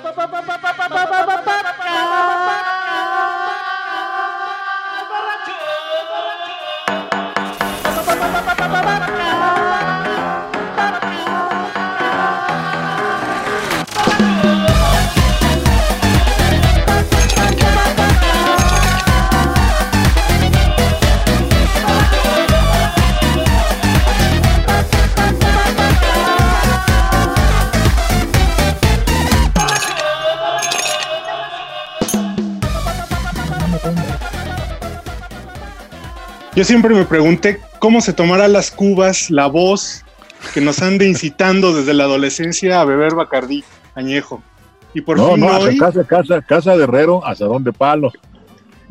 pa, pa, pa, Yo siempre me pregunté cómo se tomará las cubas, la voz que nos ande incitando desde la adolescencia a beber Bacardí añejo. Y por No, fin no, hoy, casa, casa, casa de herrero, asadón de palo.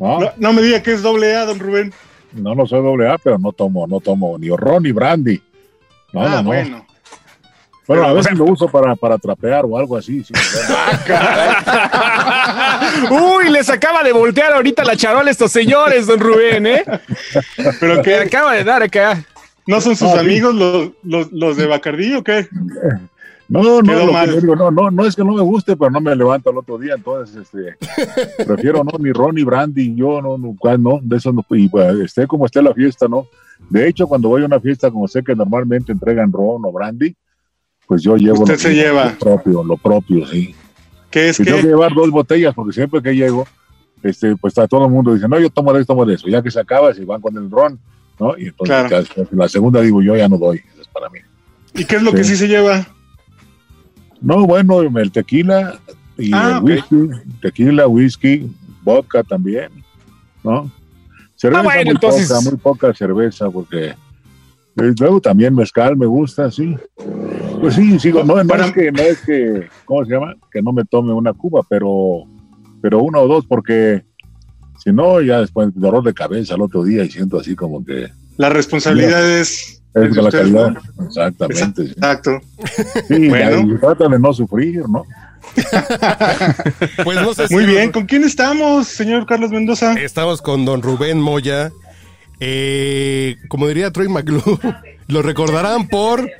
No, no, no me diga que es doble A, don Rubén. no, no soy doble A, pero no tomo, no tomo ni ron ni brandy. No, ah, no, no. bueno. Bueno, a veces lo uso para, para trapear o algo así. sí. Uy, les acaba de voltear ahorita la charola a estos señores, don Rubén, ¿eh? ¿Pero Que acaba de dar acá. ¿No son sus amigos los, los, los de Bacardí o qué? No, no, lo que digo, no, no, no es que no me guste, pero no me levanto el otro día, entonces, este, prefiero no, ni ron ni brandy, yo no, no, cuál, no, de eso no, y bueno, esté como esté la fiesta, ¿no? De hecho, cuando voy a una fiesta, como sé que normalmente entregan ron o brandy, pues yo llevo Usted lo, se lleva. lo propio, lo propio, sí. ¿Qué es Y tengo que que? llevar dos botellas, porque siempre que llego, este, pues está todo el mundo dice, no, yo tomo de esto, tomo de eso, ya que se acaba, se van con el ron, ¿no? Y entonces Claro. la segunda digo, yo ya no doy, eso es para mí. ¿Y qué es lo que Sí. se lleva? No, bueno, el tequila y Ah, el whisky, tequila, whisky, vodka también, ¿no? Cerveza Ah, bueno, muy entonces- poca, muy poca cerveza, porque eh, luego también mezcal me gusta, sí. Pues sí, sigo, no, no es que, no es que, ¿cómo se llama? Que no me tome una cuba, pero, pero una o dos, porque si no, ya después dolor de cabeza el otro día y siento así como que La responsabilidad es, es es de la calidad. ¿no? Exactamente. sí. Exacto. Sí, Bueno. y trata de no sufrir, ¿no? Pues no sé si Muy bien, ¿con quién estamos, señor Carlos Mendoza? Estamos con don Rubén Moya. Eh, como diría Troy McClure, lo recordarán por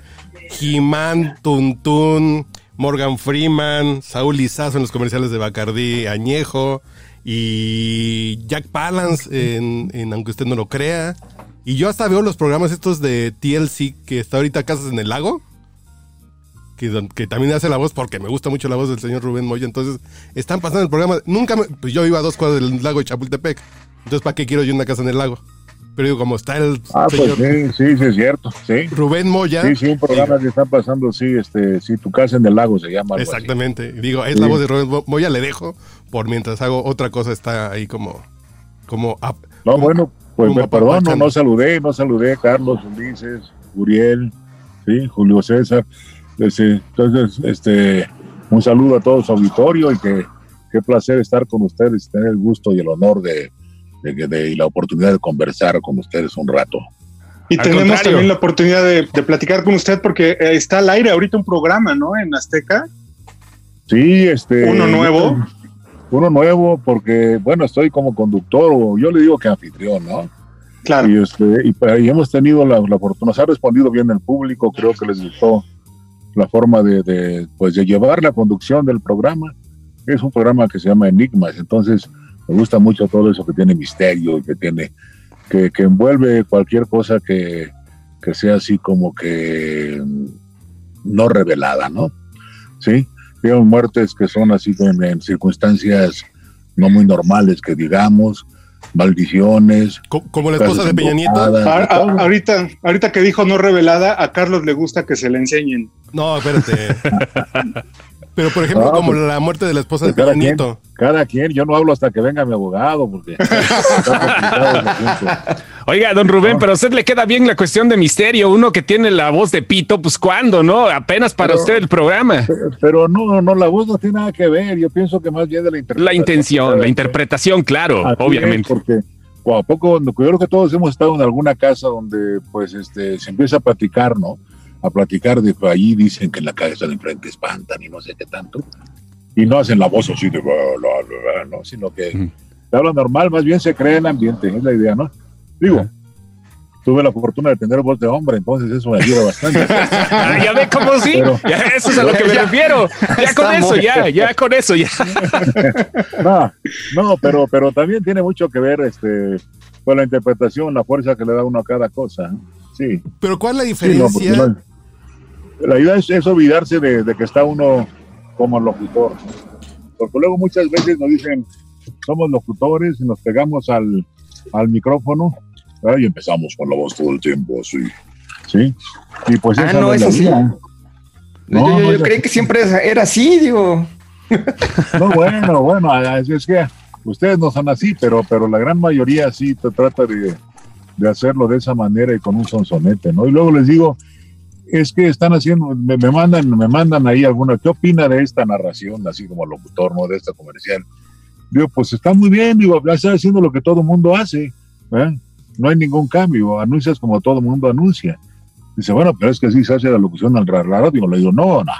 He-Man, Tuntún, Morgan Freeman, Saúl Lizazo en los comerciales de Bacardí, Añejo y Jack Palance en, en Aunque usted no lo crea. Y yo hasta veo los programas estos de TLC que está ahorita Casas en el Lago. Que, que también hace la voz porque me gusta mucho la voz del señor Rubén Moya. Entonces, están pasando el programa. Nunca me- Pues yo iba a dos cuadras del lago de Chapultepec. Entonces, ¿para qué quiero yo una casa en el lago? Pero digo, como está el Ah, pues sí, sí, sí, es cierto, sí. Rubén Moya. Sí, sí, un programa que está pasando, sí, este, sí, tu casa en el lago se llama. Exactamente. Digo, es la voz de Rubén Mo- Moya, le dejo por mientras hago otra cosa, está ahí como. como up- No, como- bueno, pues me perdón, no, saludé, no saludé, Carlos, Ulises, Uriel, sí, Julio César. Este, entonces, este, un saludo a todo su auditorio y que qué placer estar con ustedes, tener el gusto y el honor de, de- de- y la oportunidad de conversar con ustedes un rato. Y Al tenemos contrario. también la oportunidad de, de platicar con usted porque eh, está al aire ahorita un programa, ¿no? En Azteca. Sí, este. Uno nuevo. Uno nuevo, porque, bueno, estoy como conductor, o yo le digo que anfitrión, ¿no? Claro. Y, este, y, pues, y hemos tenido la, la fortuna, nos ha respondido bien el público, creo que les gustó la forma de, de, pues, de llevar la conducción del programa. Es un programa que se llama Enigmas, entonces me gusta mucho todo eso que tiene misterio y que tiene, que, que envuelve cualquier cosa que, que sea así como que mm, no revelada, ¿no? Sí, veo muertes que son así en, en circunstancias no muy normales, que digamos, maldiciones, co- como la esposa de Peña Nieto. embocadas, A- a- todo. ahorita, ahorita que dijo no revelada, a Carlos le gusta que se le enseñen. No, espérate. Pero, por ejemplo, Ah, como pues, la muerte de la esposa de Pues Peña cada quien, Nieto. cada quien, yo no hablo hasta que venga mi abogado, porque está. Oiga, don Rubén, No. pero a usted le queda bien la cuestión de misterio. Uno que tiene la voz de pito, pues ¿cuándo, no? Apenas para Pero- usted el programa. Pero, pero no, no, la voz no tiene nada que ver, yo pienso que más bien de la interpretación. La intención, la interpretación, claro, Así es, obviamente. porque o a poco, yo creo que todos hemos estado en alguna casa donde pues este se empieza a platicar, ¿no? A platicar de allí dicen que en la casa de enfrente espantan y no sé qué tanto. Y no hacen la voz así de bla, bla, bla, bla, no, sino que Ujú. se habla normal, más bien se crea el ambiente, es la idea, ¿no? Digo, tuve la fortuna de tener voz de hombre, entonces eso me ayuda bastante. Ah, ya ve cómo sí, Pero- ya, eso es a lo que me Ya. refiero. Ya con eso, ya, ya con eso, ya. No, no, pero, pero también tiene mucho que ver este, con la interpretación, la fuerza que le da uno a cada cosa. ¿no? Sí, Pero ¿cuál es la sí, no, porque diferencia? no- la idea es, es olvidarse de, de que está uno como locutor. Porque luego muchas veces nos dicen, somos locutores y nos pegamos al, al micrófono ¿verdad? y empezamos con la voz todo el tiempo, así. ¿Sí? Y pues Ah, esa no, es así. No, yo yo- yo creí que siempre era así, digo. No, bueno, bueno, es, es que ustedes no son así, pero, pero la gran mayoría sí te trata de, de hacerlo de esa manera y con un sonsonete, ¿no? Y luego les digo, es que están haciendo, me, mandan, me mandan ahí alguna, ¿qué opina de esta narración, así como locutor, ¿no? De esta comercial. Digo, pues está muy bien, digo, está haciendo lo que todo mundo hace, ¿eh? No hay ningún cambio, anuncias como todo mundo anuncia. Dice, bueno, pero es que así se hace la locución al ra- la radio. Le digo, no, no,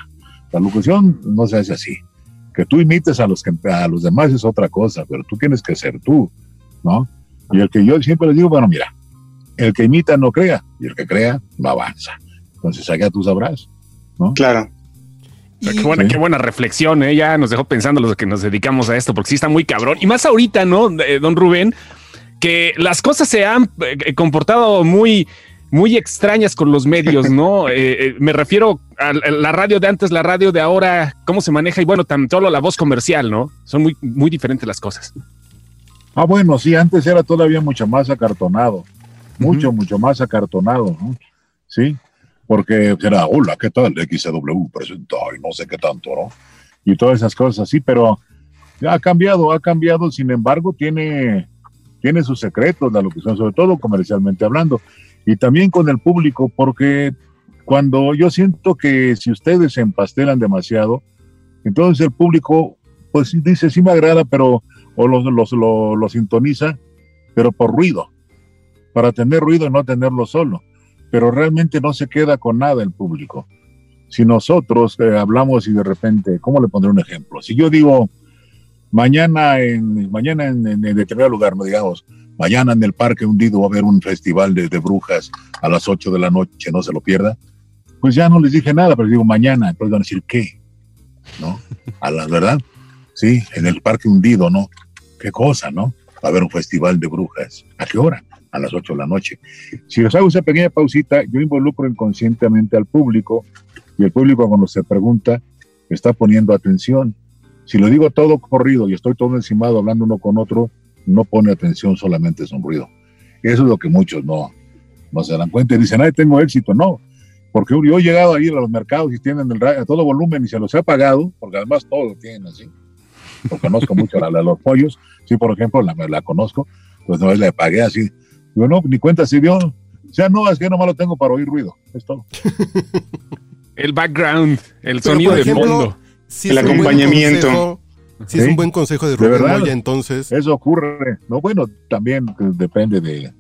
la locución no se hace así que tú imites a los que a los demás es otra cosa, pero tú tienes que ser tú, ¿no? Y el que yo siempre les digo, bueno, mira, el que imita no crea, y el que crea no avanza. Entonces allá tú sabrás, ¿no? Claro. Qué buena, Sí. qué buena reflexión, ¿eh? Ya nos dejó pensando los que nos dedicamos a esto, porque sí está muy cabrón. Y más ahorita, ¿no, eh, don Rubén? Que las cosas se han eh, comportado muy, muy extrañas con los medios, ¿no? Eh, eh, me refiero a la radio de antes, la radio de ahora, cómo se maneja y bueno, tan solo la voz comercial, ¿no? Son muy, muy diferentes las cosas. Ah, bueno, sí, antes era todavía mucho más acartonado, mucho, mucho más acartonado, ¿no? Sí, porque era, hola, ¿qué tal? XW presenta y no sé qué tanto, ¿no? Y todas esas cosas así, pero ha cambiado, ha cambiado, sin embargo, tiene, tiene sus secretos la locución, sobre todo comercialmente hablando, y también con el público, porque cuando yo siento que si ustedes se empastelan demasiado, entonces el público, pues dice, sí me agrada, pero o los, los, lo, lo sintoniza, pero por ruido, para tener ruido y no tenerlo solo. Pero realmente no se queda con nada el público. Si nosotros eh, hablamos y de repente, ¿cómo le pondré un ejemplo? Si yo digo, mañana en, mañana en, en, en determinado lugar, digamos, mañana en el Parque Hundido va a haber un festival de, de brujas a las 8 de la noche, no se lo pierda, pues ya no les dije nada, pero digo mañana, entonces van a decir, ¿qué? ¿No? A la verdad, sí, en el Parque Hundido, ¿no? qué cosa, ¿no? Va a haber un festival de brujas. ¿A qué hora? A las 8 de la noche. Si les hago esa pequeña pausita, yo involucro inconscientemente al público y el público cuando se pregunta está poniendo atención. Si lo digo todo corrido y estoy todo encimado hablando uno con otro, no pone atención, solamente es un ruido. Eso es lo que muchos no, no se dan cuenta y dicen, ay, tengo éxito. No, porque yo he llegado ahí a los mercados y tienen el radio a todo volumen y se los he apagado, porque además todo lo tienen así lo conozco mucho, la de los pollos, sí, por ejemplo, la, la conozco, pues no la pagué así. Digo, no, ni cuenta se dio. O sea, no, es que nomás lo tengo para oír ruido, es todo. El background, el Pero, sonido por de ejemplo, fondo. si El acompañamiento. consejo- Si es un buen consejo de De Rubén verdad. Moya, entonces, Eso ocurre. No, bueno, también eh, depende de,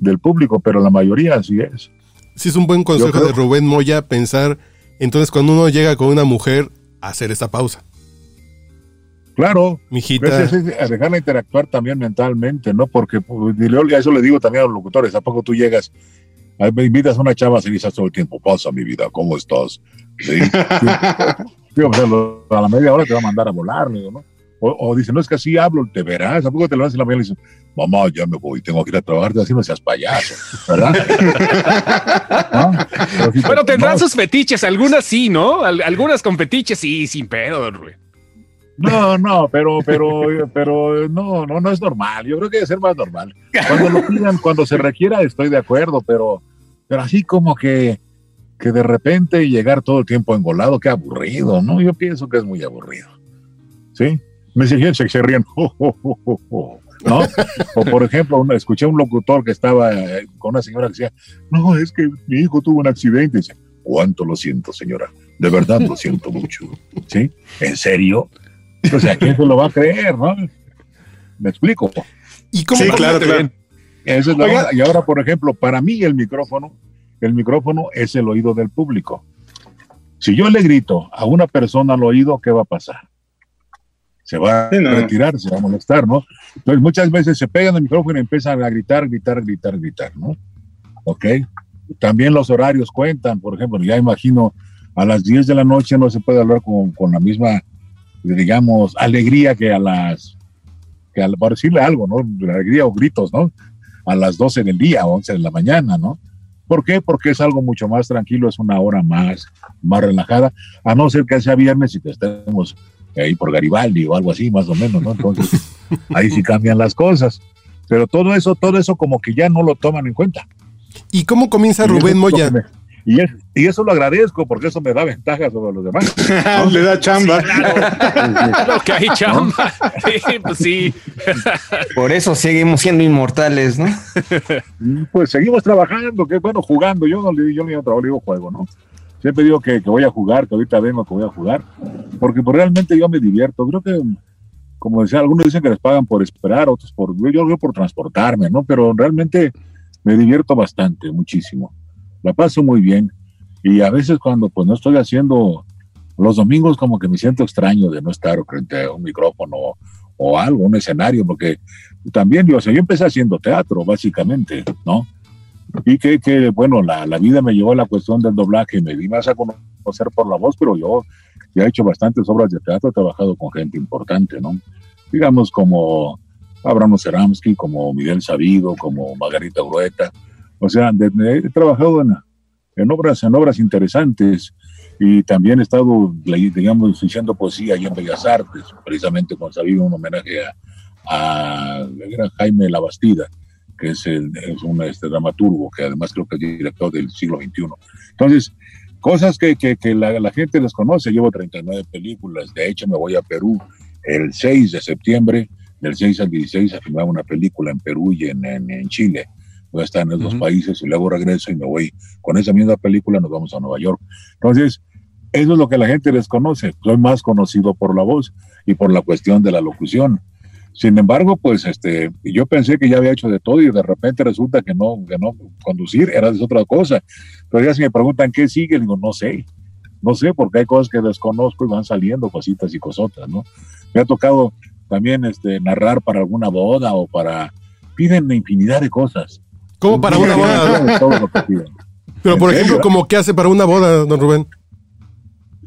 del público, pero la mayoría así es. si es un buen consejo creo- de Rubén Moya pensar, entonces cuando uno llega con una mujer, hacer esta pausa. Claro, Mijita, es, es- es dejarla interactuar también mentalmente, ¿no? Porque pues, y eso le digo también a los locutores, ¿a poco tú llegas, me invitas a una chava, se dice todo el tiempo, pasa mi vida, ¿cómo estás? Sí. Digo, pues, a lo- a la media hora te va a mandar a volar, ¿no? O, o dice, no, es que así hablo, te verás, ¿a poco te levantas en la mañana y dices, mamá, ya me voy, tengo que ir a trabajar, así no seas payaso, ¿verdad? Bueno, tendrán no, sus fetiches, algunas sí, ¿no? Al- algunas con fetiches sí, sin pedo, Rubén. No, no, pero, pero, pero no, no, no es normal. Yo creo que debe ser más normal. Cuando lo pidan, cuando se requiera, estoy de acuerdo, pero, pero así como que, que de repente llegar todo el tiempo engolado, qué aburrido, ¿no? Yo pienso que es muy aburrido. ¿Sí? Me siguen, se, se ríen, "Jo, jo, jo, jo, jo", ¿no? O por ejemplo, escuché a un locutor que estaba eh, con una señora que decía, no, es que mi hijo tuvo un accidente. ¿cuánto lo siento, señora? De verdad lo siento mucho. ¿Sí? ¿En serio? O sea, ¿quién se lo va a creer, no? ¿Me explico? ¿y cómo Sí, claro, te- claro. Esa es la Oiga. onda. Y ahora, por ejemplo, para mí el micrófono, el micrófono es el oído del público. Si yo le grito a una persona al oído, ¿qué va a pasar? Se va a Sí, no. retirar, se va a molestar, ¿no? Entonces muchas veces se pegan al micrófono y empiezan a gritar, gritar, gritar, gritar, ¿no? ¿ok? También los horarios cuentan, por ejemplo, ya imagino a las 10 de la noche no se puede hablar con, con la misma, digamos, alegría que a las, que al, por decirle algo, ¿no? Alegría o gritos, ¿no? A las 12 del día, 11 de la mañana, ¿no? ¿Por qué? Porque es algo mucho más tranquilo, es una hora más, más relajada, a no ser que sea viernes y que estemos ahí por Garibaldi o algo así, más o menos, ¿no? Entonces, ahí sí cambian las cosas. Pero todo eso, todo eso como que ya no lo toman en cuenta. ¿Y cómo comienza Rubén Moya? Y, es- y eso lo agradezco porque eso me da ventaja sobre los demás. Le da chamba. Claro que hay chamba. Sí, pues sí. Por eso seguimos siendo inmortales, ¿no? Pues seguimos trabajando, que bueno, jugando. Yo no le yo no trabajo, digo juego, ¿no? Siempre digo que, que voy a jugar, que ahorita vengo, que voy a jugar, porque pues, realmente yo me divierto. Creo que, como decía, algunos dicen que les pagan por esperar, otros por, yo creo por transportarme, ¿no? Pero realmente me divierto bastante, muchísimo. La paso muy bien. Y a veces cuando pues no estoy haciendo los domingos como que me siento extraño de no estar frente a un micrófono o, algo, un escenario, porque también yo, o sea, yo empecé haciendo teatro, básicamente, ¿no? Y que, que bueno, la, la vida me llevó a la cuestión del doblaje, me di más a conocer por la voz, pero yo ya he hecho bastantes obras de teatro, he trabajado con gente importante, ¿no? Digamos como Abraham Ceramsky, como Miguel Sabido, como Margarita Urueta, o sea, de- de- he trabajado en, en obras, en obras interesantes y también he estado, digamos, diciendo poesía ahí en Bellas Artes, precisamente con Sabido, un homenaje a, a Jaime Labastida, que es, el, es un este, dramaturgo, que además creo que es director del siglo XXI. Entonces, cosas que, que, que la, la gente desconoce. Llevo 39 películas, de hecho me voy a Perú el 6 de septiembre, del 6 al 16 a filmar una película en Perú y en, en, en Chile. Voy a estar en esos dos Ujú. países y luego regreso y me voy con esa misma película, nos vamos a Nueva York. Entonces, eso es lo que la gente desconoce. Soy más conocido por la voz y por la cuestión de la locución. Sin embargo, pues este, yo pensé que ya había hecho de todo y de repente resulta que no, que no conducir era es otra cosa. Pero ya si me preguntan qué sigue, digo, no sé. No sé, porque hay cosas que desconozco y van saliendo cositas y cosotas, ¿no? Me ha tocado también este, narrar para alguna boda o para... Piden infinidad de cosas. ¿Cómo para una boda? Todo lo que piden. Pero, por ¿En ejemplo? ¿cómo qué hace para una boda, don Rubén?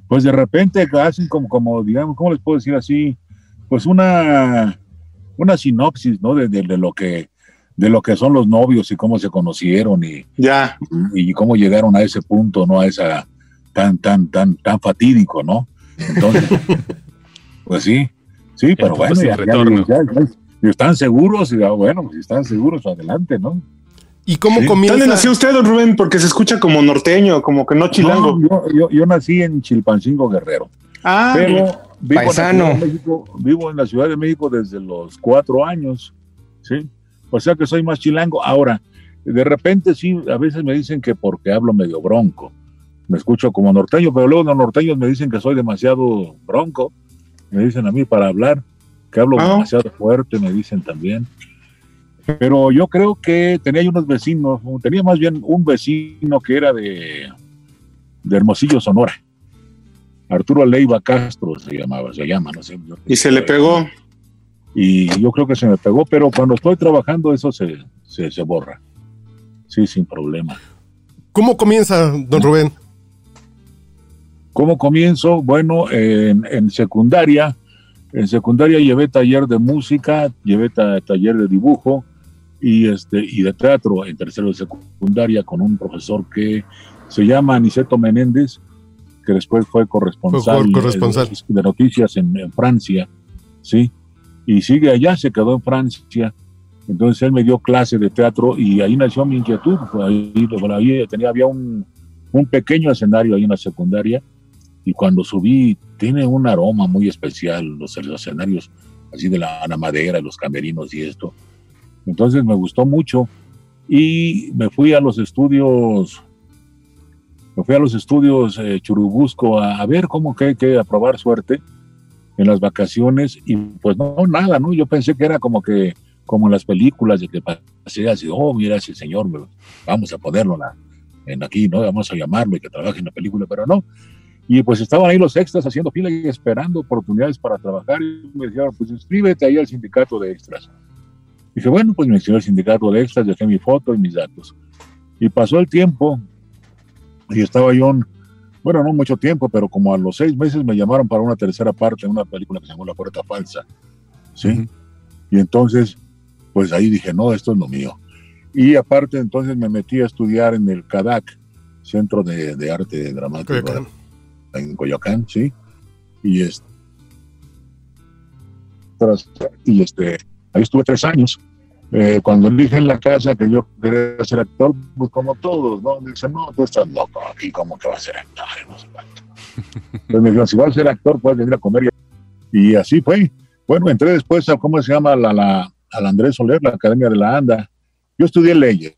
pues de repente hacen como, como digamos, ¿cómo les puedo decir así? Pues una, una sinopsis, ¿no? De, de- de lo que de lo que son los novios y cómo se conocieron y, Ya. y cómo llegaron a ese punto, ¿no? A esa tan, tan, tan, tan fatídico, ¿no? Entonces, pues sí, sí, pero bueno, sin ya, ya- retorno. ya- están seguros, ya, bueno, pues si están seguros, adelante, ¿no? ¿Y cómo Sí. comienza? ¿Dónde nació usted, don Rubén? Porque se escucha como norteño, como que no chilango. No, yo, yo, yo nací en Chilpancingo Guerrero. ah, pero vivo en, la Paisano. Ciudad de México, vivo en la Ciudad de México desde los cuatro años, ¿sí? O sea que soy más chilango. Ahora, de repente sí, a veces me dicen que porque hablo medio bronco, me escucho como norteño, pero luego los norteños me dicen que soy demasiado bronco, me dicen a mí para hablar, que hablo Ah. demasiado fuerte, me dicen también. Pero yo creo que tenía unos vecinos, tenía más bien un vecino que era de, de Hermosillo, Sonora. Arturo Leiva Castro se llamaba, se llama, no sé. yo- y se le pegó. Y yo creo que se me pegó, pero cuando estoy trabajando eso se, se, se borra. Sí, sin problema. ¿Cómo comienza, don Rubén? ¿Cómo comienzo? Bueno, en, en secundaria, en secundaria llevé taller de música, llevé ta- taller de dibujo y, este, y de teatro en tercero de secundaria con un profesor que se llama Aniceto Menéndez, que después fue corresponsal, Fue corresponsal. de, noticias en, en Francia, ¿sí? Y sigue allá, se quedó en Francia. Entonces él me dio clase de teatro y ahí nació mi inquietud. Ahí, ahí tenía, había un, un pequeño escenario ahí en la secundaria y cuando subí tiene un aroma muy especial los, los escenarios así de la, la madera, los camerinos y esto. Entonces me gustó mucho y me fui a los estudios, me fui a los estudios eh, Churubusco a, ver cómo que, que a probar suerte en las vacaciones y pues no, nada, ¿no? Yo pensé que era como que, como en las películas de que pasé así, oh, mira ese señor, vamos a ponerlo en aquí, ¿no? Vamos a llamarlo y que trabaje en la película, pero no. Y pues estaban ahí los extras haciendo fila y esperando oportunidades para trabajar. Y me dijeron, pues inscríbete ahí al sindicato de extras. Dije, bueno, pues me inscribí al sindicato de extras, dejé mi foto y mis datos. Y pasó el tiempo y estaba yo, en- bueno, no mucho tiempo, pero como a los seis meses me llamaron para una tercera parte de una película que se llamó La Puerta Falsa. ¿Sí? Y entonces, pues ahí dije, no, esto es lo mío. Y aparte, entonces me metí a estudiar en el CADAC, Centro de, de Arte Dramático Coyoacán. en Coyoacán, sí. Y este, y este, ahí estuve tres años. Eh, cuando dije en la casa que yo quería ser actor, pues como todos, ¿no? Dicen, no, tú estás loco, aquí cómo que vas a ser actor, no sé cuánto. Entonces me dijeron, si vas a ser actor, puedes venir a comer. Y así fue. Bueno, entré después a, ¿cómo se llama? La, la, al Andrés Soler, la Academia de la ANDA. Yo estudié leyes,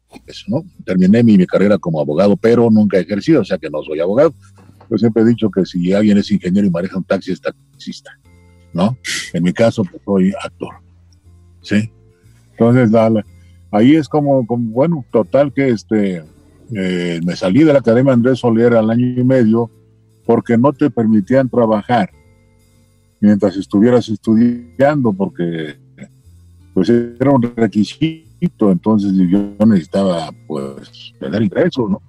¿no? Terminé mi, mi carrera como abogado, pero nunca he ejercido, o sea que no soy abogado. Yo siempre he dicho que si alguien es ingeniero y maneja un taxi, es taxista, ¿no? En mi caso, pues, soy actor, ¿sí? Entonces, la- ahí es como, bueno, total que este, eh, me salí de la Academia Andrés Soler al año y medio porque no te permitían trabajar mientras estuvieras estudiando, porque pues era un requisito, entonces yo necesitaba pues tener ingresos, ¿no?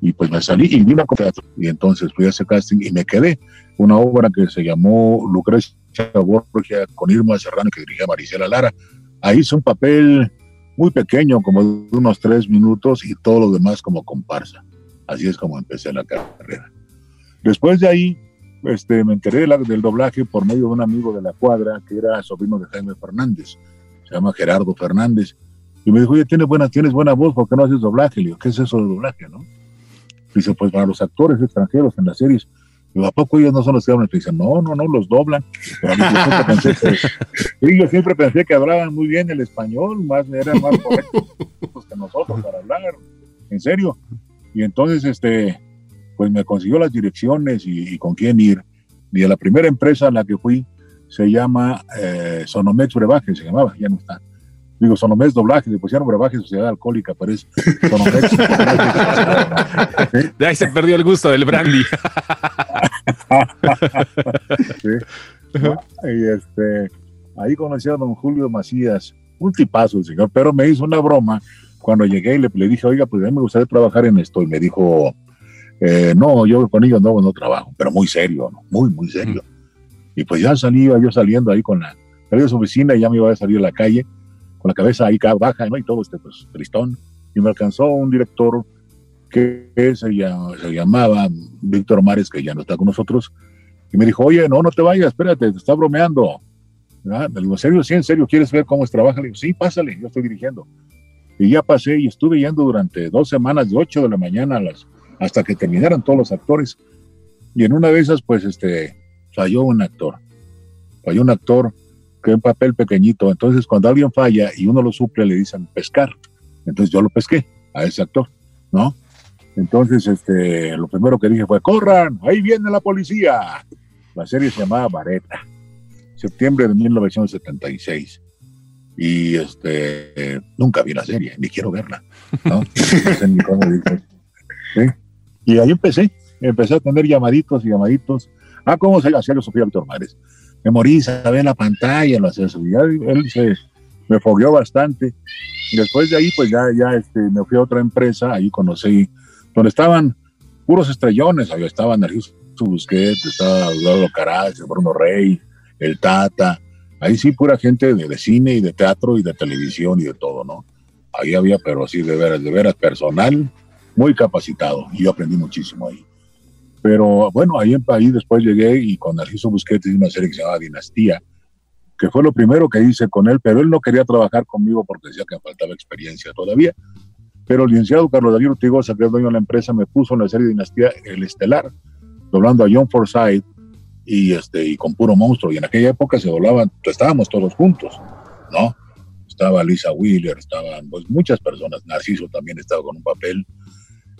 Y pues me salí y vi una cosa y entonces fui a ese casting y me quedé. Una obra que se llamó Lucrecia Borgia con Irma Serrano que dirigía Marisela Lara. Ahí hice un papel muy pequeño, como de unos tres minutos y todo lo demás como comparsa. Así es como empecé la carrera. Después de ahí, este, me enteré del doblaje por medio de un amigo de la cuadra que era sobrino de Jaime Fernández, se llama Gerardo Fernández, y me dijo, oye, tienes buena, tienes buena voz, ¿por qué no haces doblaje? Le digo, ¿qué es eso de doblaje, no? Dice, pues para los actores extranjeros en las series. Digo, ¿a poco ellos no son los que hablan? Dice, no, no, no, los doblan. Pero yo siempre pensé que, sí, yo siempre pensé que hablaban muy bien el español, más eran más correctos que nosotros para hablar, en serio. Y entonces, este, pues me consiguió las direcciones y, y con quién ir. Y a la primera empresa a la que fui se llama eh, Sonomex Brebaje, se llamaba, ya no está. Digo, Sonomex Doblaje, le pusieron Brebaje Sociedad Alcohólica, pero es Sonomex. De ahí se perdió el gusto del brandy. Y este, ahí conocí a don Julio Macías, un tipazo el señor, pero me hizo una broma cuando llegué y le, le dije, oiga, pues a mí me gustaría trabajar en esto. Y me dijo, eh, no, yo con ellos no, no trabajo, pero muy serio, ¿no? muy, muy serio. Y pues ya salí, iba yo saliendo ahí con la, salí de su oficina y ya me iba a salir a la calle, con la cabeza ahí baja, ¿no? Y todo este, pues, tristón. Y me alcanzó un director que se, llama- se llamaba Víctor Mares, que ya no está con nosotros, y me dijo, oye, no, no te vayas, espérate, te está bromeando. Le digo, ¿en serio? Sí, en serio, ¿quieres ver cómo es trabaja? Le digo, sí, pásale, yo estoy dirigiendo. Y ya pasé y estuve yendo durante dos semanas, de 8 de la mañana hasta que terminaran todos los actores. Y en una de esas, pues, este, falló un actor. Falló un actor que un papel pequeñito. Entonces, cuando alguien falla y uno lo suple, le dicen pescar. Entonces yo lo pesqué a ese actor, ¿no? Entonces, este, lo primero que dije fue, corran, ahí viene la policía. La serie se llamaba Vareta, septiembre de 1976. Y este, nunca vi la serie, ni quiero verla. ¿no? No sé ni cómo dice. ¿Sí? Y ahí empecé, empecé a tener llamaditos y llamaditos. Ah, ¿cómo se hacía Sofía Víctor Mares? Memoriza, ve la pantalla, lo hacía él se, me fogueó bastante. Y después de ahí, pues ya, ya este, me fui a otra empresa, ahí conocí, donde estaban puros estrellones, ahí estaban Narciso Busquets, estaba Eduardo Caraz, Bruno Rey, el Tata, ahí sí pura gente de, de, cine y de teatro y de televisión y de todo, ¿no? Ahí había, pero sí, de veras, de veras personal, muy capacitado, y yo aprendí muchísimo ahí. Pero bueno, ahí, ahí después llegué y con Narciso Busquets hice una serie que se llamaba Dinastía, que fue lo primero que hice con él, pero él no quería trabajar conmigo porque decía que me faltaba experiencia todavía. Pero el licenciado Carlos David Ortigosa, que es dueño de la empresa, me puso en la serie Dinastía El Estelar, doblando a John Forsythe y, este, y con puro monstruo. Y en aquella época se doblaban, estábamos todos juntos, ¿no? Estaba Lisa Wheeler, estaban pues, muchas personas, Narciso también estaba con un papel,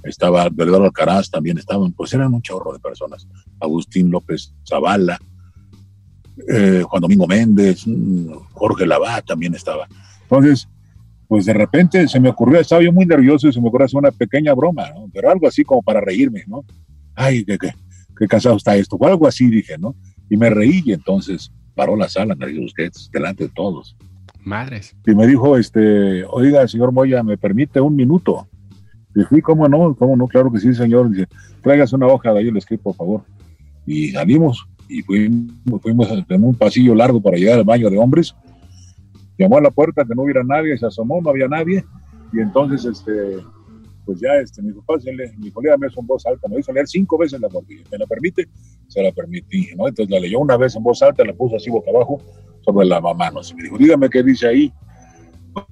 estaba Verdadero Alcaraz, también estaban, pues eran un chorro de personas. Agustín López Zavala, eh, Juan Domingo Méndez, Jorge Lavá también estaba. Entonces, pues de repente se me ocurrió, estaba yo muy nervioso y se me ocurrió hacer una pequeña broma, ¿no? Pero algo así como para reírme, ¿no? Ay, qué, qué, qué cansado está esto, o algo así dije, ¿no? Y me reí y entonces paró la sala, Narciso Busquets, delante de todos. Madres. Y me dijo, este, oiga, señor Moya, ¿me permite un minuto? Y sí, cómo no, cómo no, claro que sí, señor. Dice, tráigase una hoja de ahí el script, por favor. Y salimos y fuimos, fuimos en un pasillo largo para llegar al baño de hombres. Llamó a la puerta que no hubiera nadie, se asomó, no había nadie. Y entonces, este, pues ya, este, mi papá se le, mi colega me hizo en voz alta, me hizo leer cinco veces la botella. ¿Me la permite? Se la permití, ¿no? Entonces la leyó una vez en voz alta, la puso así boca abajo sobre la mamá, ¿no? Me dijo, dígame qué dice ahí.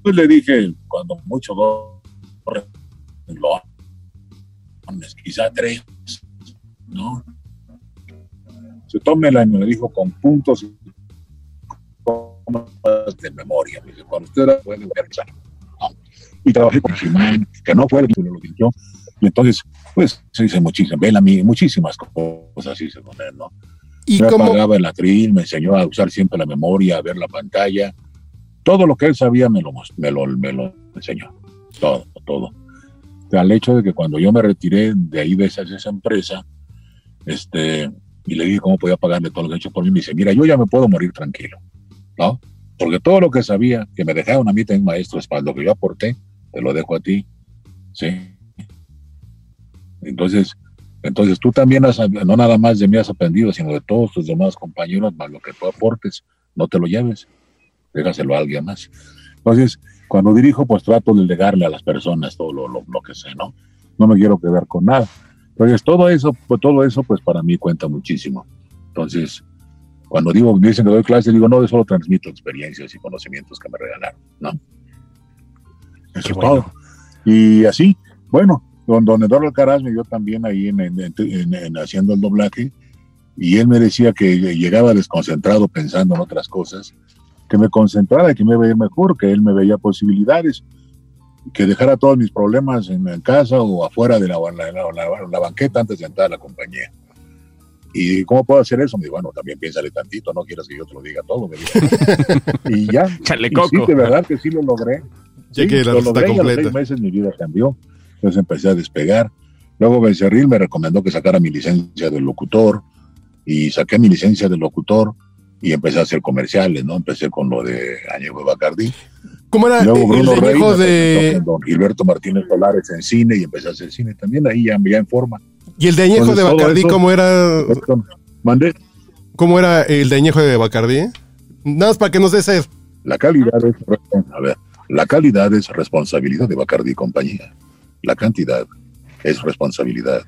Pues le dije, cuando mucho dos renglones, quizá tres, ¿no? Se tómela y me lo dijo con puntos y de memoria. Cuando usted era puede organizar. ¿no? Y trabajé con Simán, que no fue el que me lo dirigió. Y entonces, pues, se dice muchísimas, ven a mí, muchísimas cosas hice con él, ¿no? ¿Y me cómo? apagaba el atril, me enseñó a usar siempre la memoria, a ver la pantalla. Todo lo que él sabía me lo, me lo, me lo enseñó. Todo, todo. Al hecho de que cuando yo me retiré de ahí, de esa, de esa empresa, este, y le dije cómo podía pagarle todo lo que ha hecho por mí, me dice, mira, yo ya me puedo morir tranquilo, ¿no? Porque todo lo que sabía, que me dejaron a mí también maestros para lo que yo aporté, te lo dejo a ti, ¿sí? Entonces, entonces tú también has, no nada más de mí has aprendido, sino de todos tus demás compañeros, más lo que tú aportes, no te lo lleves, déjaselo a alguien más. Entonces, cuando dirijo, pues trato de legarle a las personas todo lo, lo, que sé, ¿no? No me quiero quedar con nada. Entonces, todo eso, pues todo eso, pues para mí cuenta muchísimo. Entonces, cuando digo, me dicen que doy clases, digo, no, yo solo transmito experiencias y conocimientos que me regalaron, ¿no? Eso Qué es bueno. todo. Y así, bueno, don, don Eduardo Alcaraz me vio también ahí en, en- en- en haciendo el doblaje y él me decía que llegaba desconcentrado pensando en otras cosas, que me concentrara y que me iba a ir mejor, que él me veía posibilidades, que dejara todos mis problemas en, casa o afuera de la, la- la- la- la banqueta antes de entrar a la compañía. ¿Y cómo puedo hacer eso? Me dijo, bueno, también piénsale tantito, no quieras que yo te lo diga todo. me dijo. y ya. Chale y sí, de verdad que sí lo logré. Ya Sí, que la lo logré y a los completa. seis meses mi vida cambió. Entonces empecé a despegar. Luego Becerril me recomendó que sacara mi licencia de locutor y saqué mi licencia de locutor y empecé a hacer comerciales, ¿no? Empecé con lo de Añejo de Bacardí. ¿Cómo era luego el Bruno Rey añejo me de. don Gilberto Martínez Solares en cine y empecé a hacer cine también ahí ya, ya en forma. Y el de añejo Entonces, de Bacardí, eso- ¿cómo era? Mandé. ¿Cómo era el de añejo de Bacardí? Nada más para que nos des sed. La calidad es, a ver, la calidad es responsabilidad de Bacardi y compañía. La cantidad es responsabilidad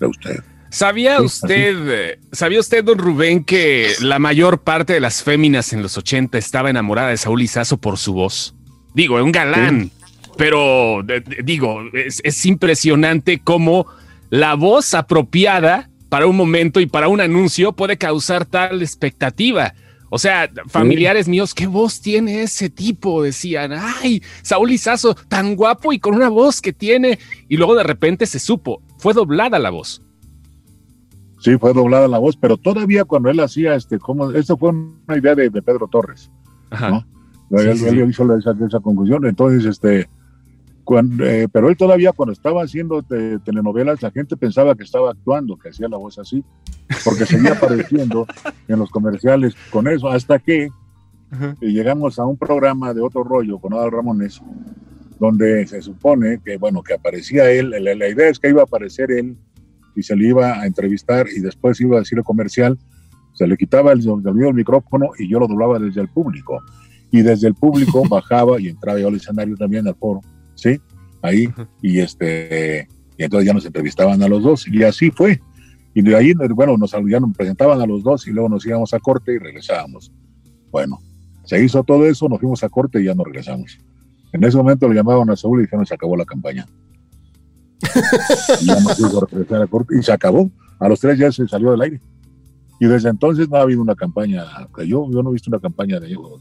de usted. ¿Sabía Sí, usted, eh, sabía usted, don Rubén, que la mayor parte de las féminas en los 80 estaba enamorada de Saúl Izazo por su voz? Digo, un galán, pero de- de- digo, es, es impresionante cómo la voz apropiada para un momento y para un anuncio puede causar tal expectativa. O sea, familiares míos, ¿qué voz tiene ese tipo? Decían, ay, Saúl Izazo, tan guapo y con una voz que tiene. Y luego de repente se supo, fue doblada la voz. Sí, fue doblada la voz, pero todavía cuando él hacía, este, como, esto fue una idea de, de Pedro Torres. Ajá. ¿no? Él, sí, él hizo esa conclusión. Entonces, este, cuando, eh, pero él todavía cuando estaba haciendo te- telenovelas, la gente pensaba que estaba actuando, que hacía la voz así, porque seguía apareciendo en los comerciales con eso, hasta que llegamos a un programa de otro rollo con Adal Ramones, donde se supone que, bueno, que aparecía él, la, la idea es que iba a aparecer él y se le iba a entrevistar y después iba a decir el comercial, se le quitaba el sonido del micrófono y yo lo doblaba desde el público. Y desde el público bajaba y entraba yo al escenario también, al foro, ¿sí? Ahí, y este, y entonces ya nos entrevistaban a los dos, y así fue. Y de ahí, bueno, nos, ya nos presentaban a los dos y luego nos íbamos a corte y regresábamos. Bueno, se hizo todo eso, nos fuimos a corte y ya nos regresamos. En ese momento le llamaban a Saúl y dijeron, se acabó la campaña. y ya nos hizo regresar a corte y se acabó. A los tres ya se salió del aire. Y desde entonces no ha habido una campaña. Yo, yo no he visto una campaña de Diego.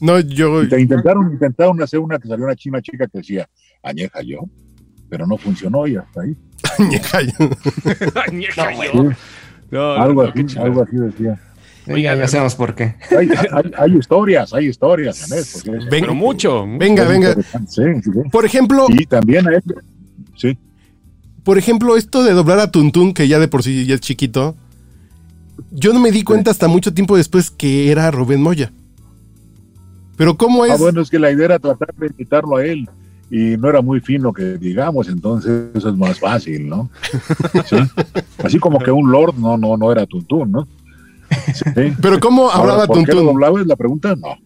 No, yo. Intentaron, intentaron hacer una que salió una china chica que decía, añeja yo, pero no funcionó y hasta ahí. Añeja yo. No, algo no, así, qué chingado. algo así decía. Oiga, ya sabemos por qué. Hay, hay, hay historias, hay historias en eso. porque es- Ven- Pero mucho. Venga, venga. sí, sí. Por ejemplo, Y también a él, sí, por ejemplo, esto de doblar a Tuntún, que ya de por sí ya es chiquito, yo no me di cuenta hasta mucho tiempo después que era Rubén Moya. Pero ¿cómo es? Ah, bueno, es que la idea era tratar de invitarlo a él. y no era muy fino que digamos, entonces eso es más fácil, ¿no? Sí. Así como que un lord no, no, no era Tuntún, ¿no? Sí. Pero ¿cómo Ahora, hablaba ¿por qué lo doblaba? Es la pregunta, no.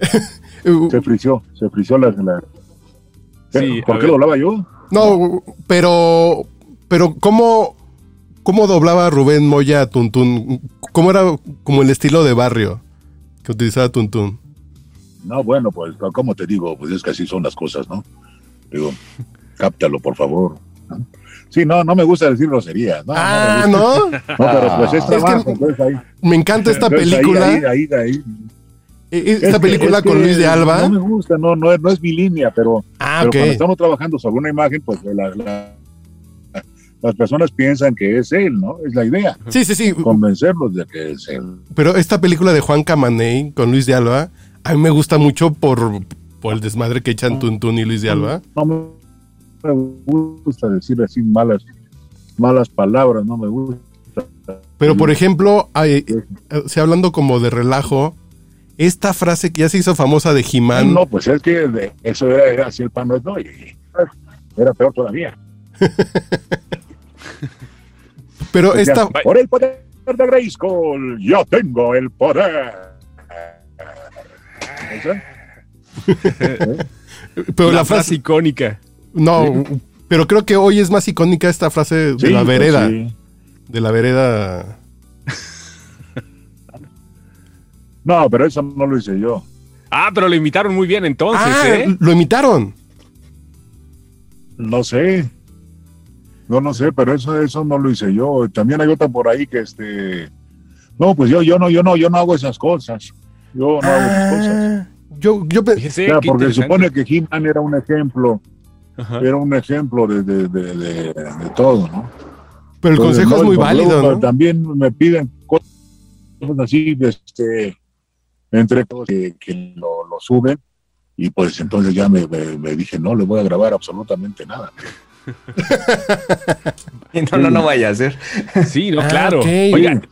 Se frició, se frició la... la- Sí, ¿Por qué ver. lo doblaba yo? No, pero, pero ¿cómo, ¿cómo doblaba Rubén Moya a Tuntún? ¿Cómo era como el estilo de barrio que utilizaba Tuntún? No, bueno, pues, ¿cómo te digo? Pues es que así son las cosas, ¿no? Digo, cáptalo, por favor. ¿no? Sí, no, no me gusta decir groserías. No, ah, no. ¿no? Pero pues es Es que- trabajo, entonces ahí- Me encanta esta película. Ahí, ahí, ahí. Es Esta que- película con Luis de Alba. No me gusta, no, no, no es mi línea, pero, Ah, pero cuando estamos trabajando sobre una imagen, pues la- la- las personas piensan que es él, ¿no? Es la idea, Sí, sí, sí. convencerlos de que es él. Pero esta película de Juan Camaney con Luis de Alba, a mí me gusta mucho por, por el desmadre que echan Tuntún y Luis de Alba. No me, me gusta decir así malas, malas palabras, no me gusta. Pero por ejemplo, hay- eh, si hablando como de relajo, esta frase que ya se hizo famosa de Jimán. No, pues es que eso era, era así el pan no es no, y- era peor todavía. pero Decía, esta, Por el poder de Grayskull, yo tengo el poder. Pero la, la frase frase, icónica. no, pero creo que hoy es más icónica esta frase de la pues vereda, sí. de la vereda. No, pero eso no lo hice yo. Ah, pero lo imitaron muy bien entonces, ah, ¿eh? lo imitaron. No sé. No, no sé, pero eso, eso no lo hice yo. También hay otra por ahí que este. No, pues yo, yo no, yo no, yo no hago esas cosas. Yo no hago esas cosas. Ah, yo, yo pe- Fíjese, O sea, porque supone que He-Man era un ejemplo, Ajá. era un ejemplo de, de, de, de- de todo, ¿no? pero el Entonces, consejo no, es muy luego, válido, ¿no? También me piden cosas así, este, entre todos que, que lo, lo suben, y pues entonces ya me, me- me dije, no le voy a grabar absolutamente nada. No, no, no vaya a ser. Sí, no, Ah, claro. ok. Oiga.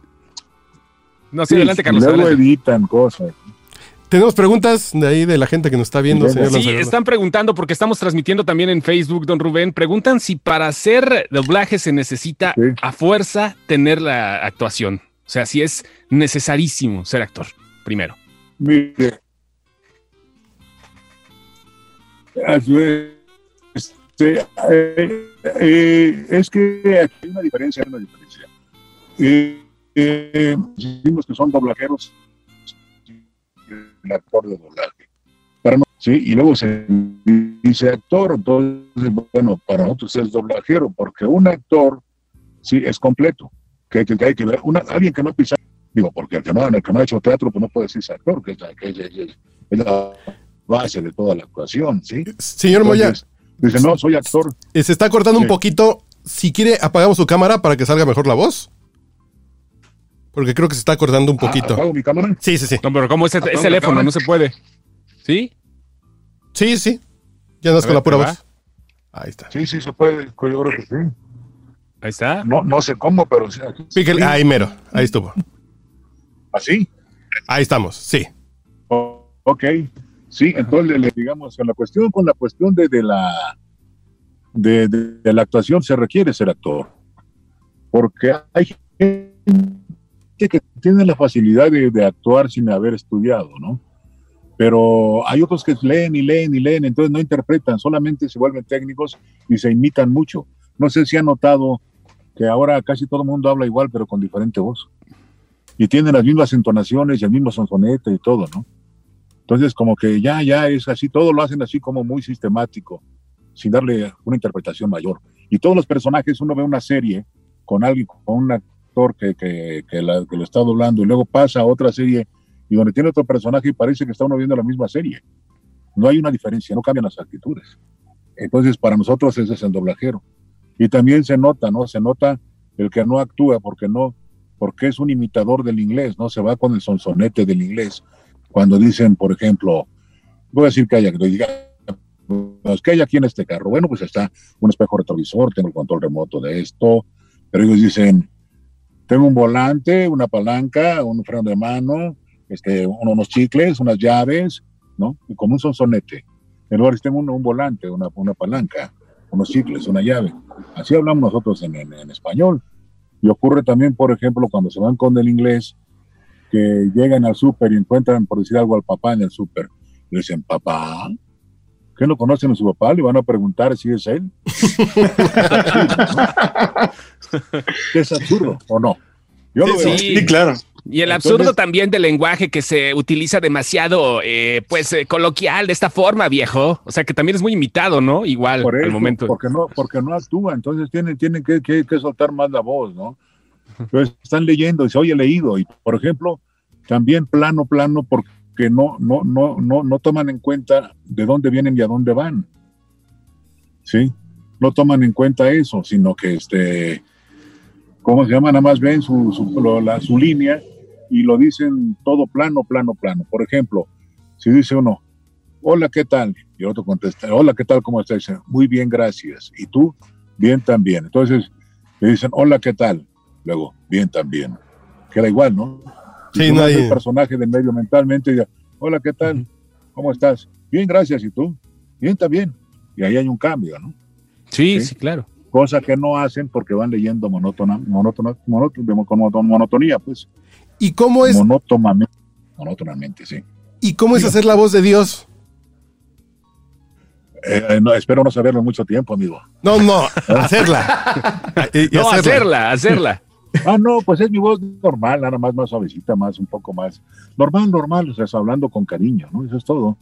No, sí, adelante, Carlos. luego adelante. editan cosas. Tenemos preguntas de ahí de la gente que nos está viendo, Sí, señor Sí, Lanzarote. están preguntando porque estamos transmitiendo también en Facebook, don Rubén. Preguntan si para hacer doblaje se necesita Sí. a fuerza tener la actuación. O sea, si es necesarísimo ser actor, primero. Mire, así es, este, eh, eh, es que aquí hay una diferencia, hay una diferencia. Eh, eh, decimos que son doblajeros, el actor de doblaje. Para no- sí, y luego se dice actor, entonces, bueno, para nosotros es doblajero, porque un actor, sí, es completo. Que, que- que hay que ver, una, alguien que no pisa, digo, porque el que no, el que no ha hecho teatro, pues no puede decirse actor, que es la, que es- es- es la base de toda la actuación, ¿sí? Señor Moya, dice, no, soy actor. eh, se está cortando un Sí. poquito. Si quiere, apagamos su cámara para que salga mejor la voz. Porque creo que se está cortando un poquito. Ah, ¿Apago mi cámara? Sí, sí, sí. No, pero como es, es Apaga la teléfono, no se puede. ¿Sí? Sí, sí. Ya andas A con la pura ¿te voz. Ahí está. Sí, sí, se puede, yo creo que sí. Ahí está. No, no sé cómo, pero sí. Ahí mero. Ahí estuvo. ¿Así? Ahí estamos. Sí. O- ok. Sí, entonces le, digamos, en la cuestión, con la cuestión de, de la de, de- de la actuación se requiere ser actor. Porque hay gente que tiene la facilidad de, de actuar sin haber estudiado, ¿no? Pero hay otros que leen y leen y leen, entonces no interpretan, solamente se vuelven técnicos y se imitan mucho. No sé si han notado que ahora casi todo el mundo habla igual, pero con diferente voz. Y tienen las mismas entonaciones y el mismo sonsonete y todo, ¿no? Entonces, como que ya, ya es así, todo lo hacen así como muy sistemático, sin darle una interpretación mayor. Y todos los personajes, uno ve una serie con alguien, con un actor que, que, que, la- que lo está doblando, y luego pasa a otra serie y donde tiene otro personaje y parece que está uno viendo la misma serie. No hay una diferencia, no cambian las actitudes. Entonces, para nosotros ese es el doblajero. Y también se nota, ¿no? Se nota el que no actúa porque no, porque es un imitador del inglés, ¿no? Se va con el sonsonete del inglés. Cuando dicen, por ejemplo, voy a decir que haya, que diga, pues, ¿qué hay aquí en este carro? Bueno, pues está un espejo retrovisor, tengo el control remoto de esto, pero ellos dicen, tengo un volante, una palanca, un freno de mano, este, uno- unos chicles, unas llaves, ¿no? Y como un sonsonete. En lugar tengo un, un volante, una, una palanca, unos cicles, una llave. Así hablamos nosotros en, en- en español. Y ocurre también, por ejemplo, cuando se van con el inglés, que llegan al súper y encuentran, por decir algo, al papá en el súper. Le dicen, papá, ¿qué no conocen a su papá? Le van a preguntar si es él. es absurdo, ¿o no? Yo lo Sí, veo. sí. Sí, claro. Y el Entonces- absurdo también del lenguaje que se utiliza demasiado, eh, pues, eh, coloquial de esta forma, viejo. O sea, que también es muy imitado, ¿no? Igual, por al eso, momento. porque no, porque no actúa, entonces tienen, tienen que, que- que soltar más la voz, ¿no? Entonces están leyendo y se oye leído, y por ejemplo, también plano, plano, porque no, no, no, no, no toman en cuenta de dónde vienen y a dónde van. ¿Sí? No toman en cuenta eso, sino que este, ¿cómo se llama? Nada más ven su, su, lo- la- su línea y lo dicen todo plano, plano, plano. Por ejemplo, si dice uno, hola, ¿qué tal? Y el otro contesta, hola, ¿qué tal? ¿Cómo estás? Dice, muy bien, gracias. ¿Y tú? Bien también. Entonces, le dicen, hola, ¿qué tal? Luego, bien también. Queda igual, ¿no? Y Sí, hay- el personaje del medio mentalmente y dice, hola, ¿qué tal? ¿Cómo estás? Bien, gracias. ¿Y tú? Bien también. Y ahí hay un cambio, ¿no? Sí, Sí. sí, claro. Cosa que no hacen porque van leyendo monótona, monótona, monótona, con monoton- monotonía, pues. ¿Y cómo es, Monótonamente. Monótonamente, sí. y cómo es hacer la voz de Dios? Eh, no, espero no saberlo mucho tiempo, amigo. No, no, hacerla. Y- y No, hacerla, hacerla. Ah, no, pues es mi voz normal, nada más más suavecita, más un poco más normal, normal, o sea, hablando con cariño, ¿no? Eso es todo.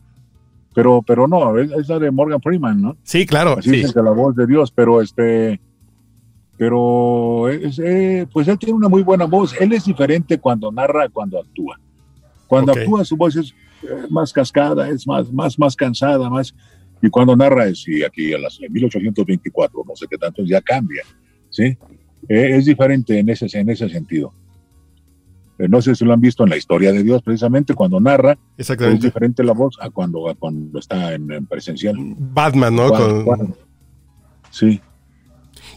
Pero, pero no, es, es la de Morgan Freeman, ¿no? Sí, claro. Así sí. dicen que la voz de Dios, pero este, pero es, eh, pues él tiene una muy buena voz. Él es diferente cuando narra, cuando actúa. Cuando Ok. actúa su voz es eh, más cascada, es más, más, más cansada, más. Y cuando narra es, sí, aquí a las en 1824, no sé qué tanto, ya cambia, ¿sí? Eh, es diferente en ese, en ese sentido. Eh, no sé si lo han visto en la historia de Dios, precisamente cuando narra, es Exactamente. diferente la voz a cuando, a cuando está en, en presencial. Batman, ¿no? Con-. Sí.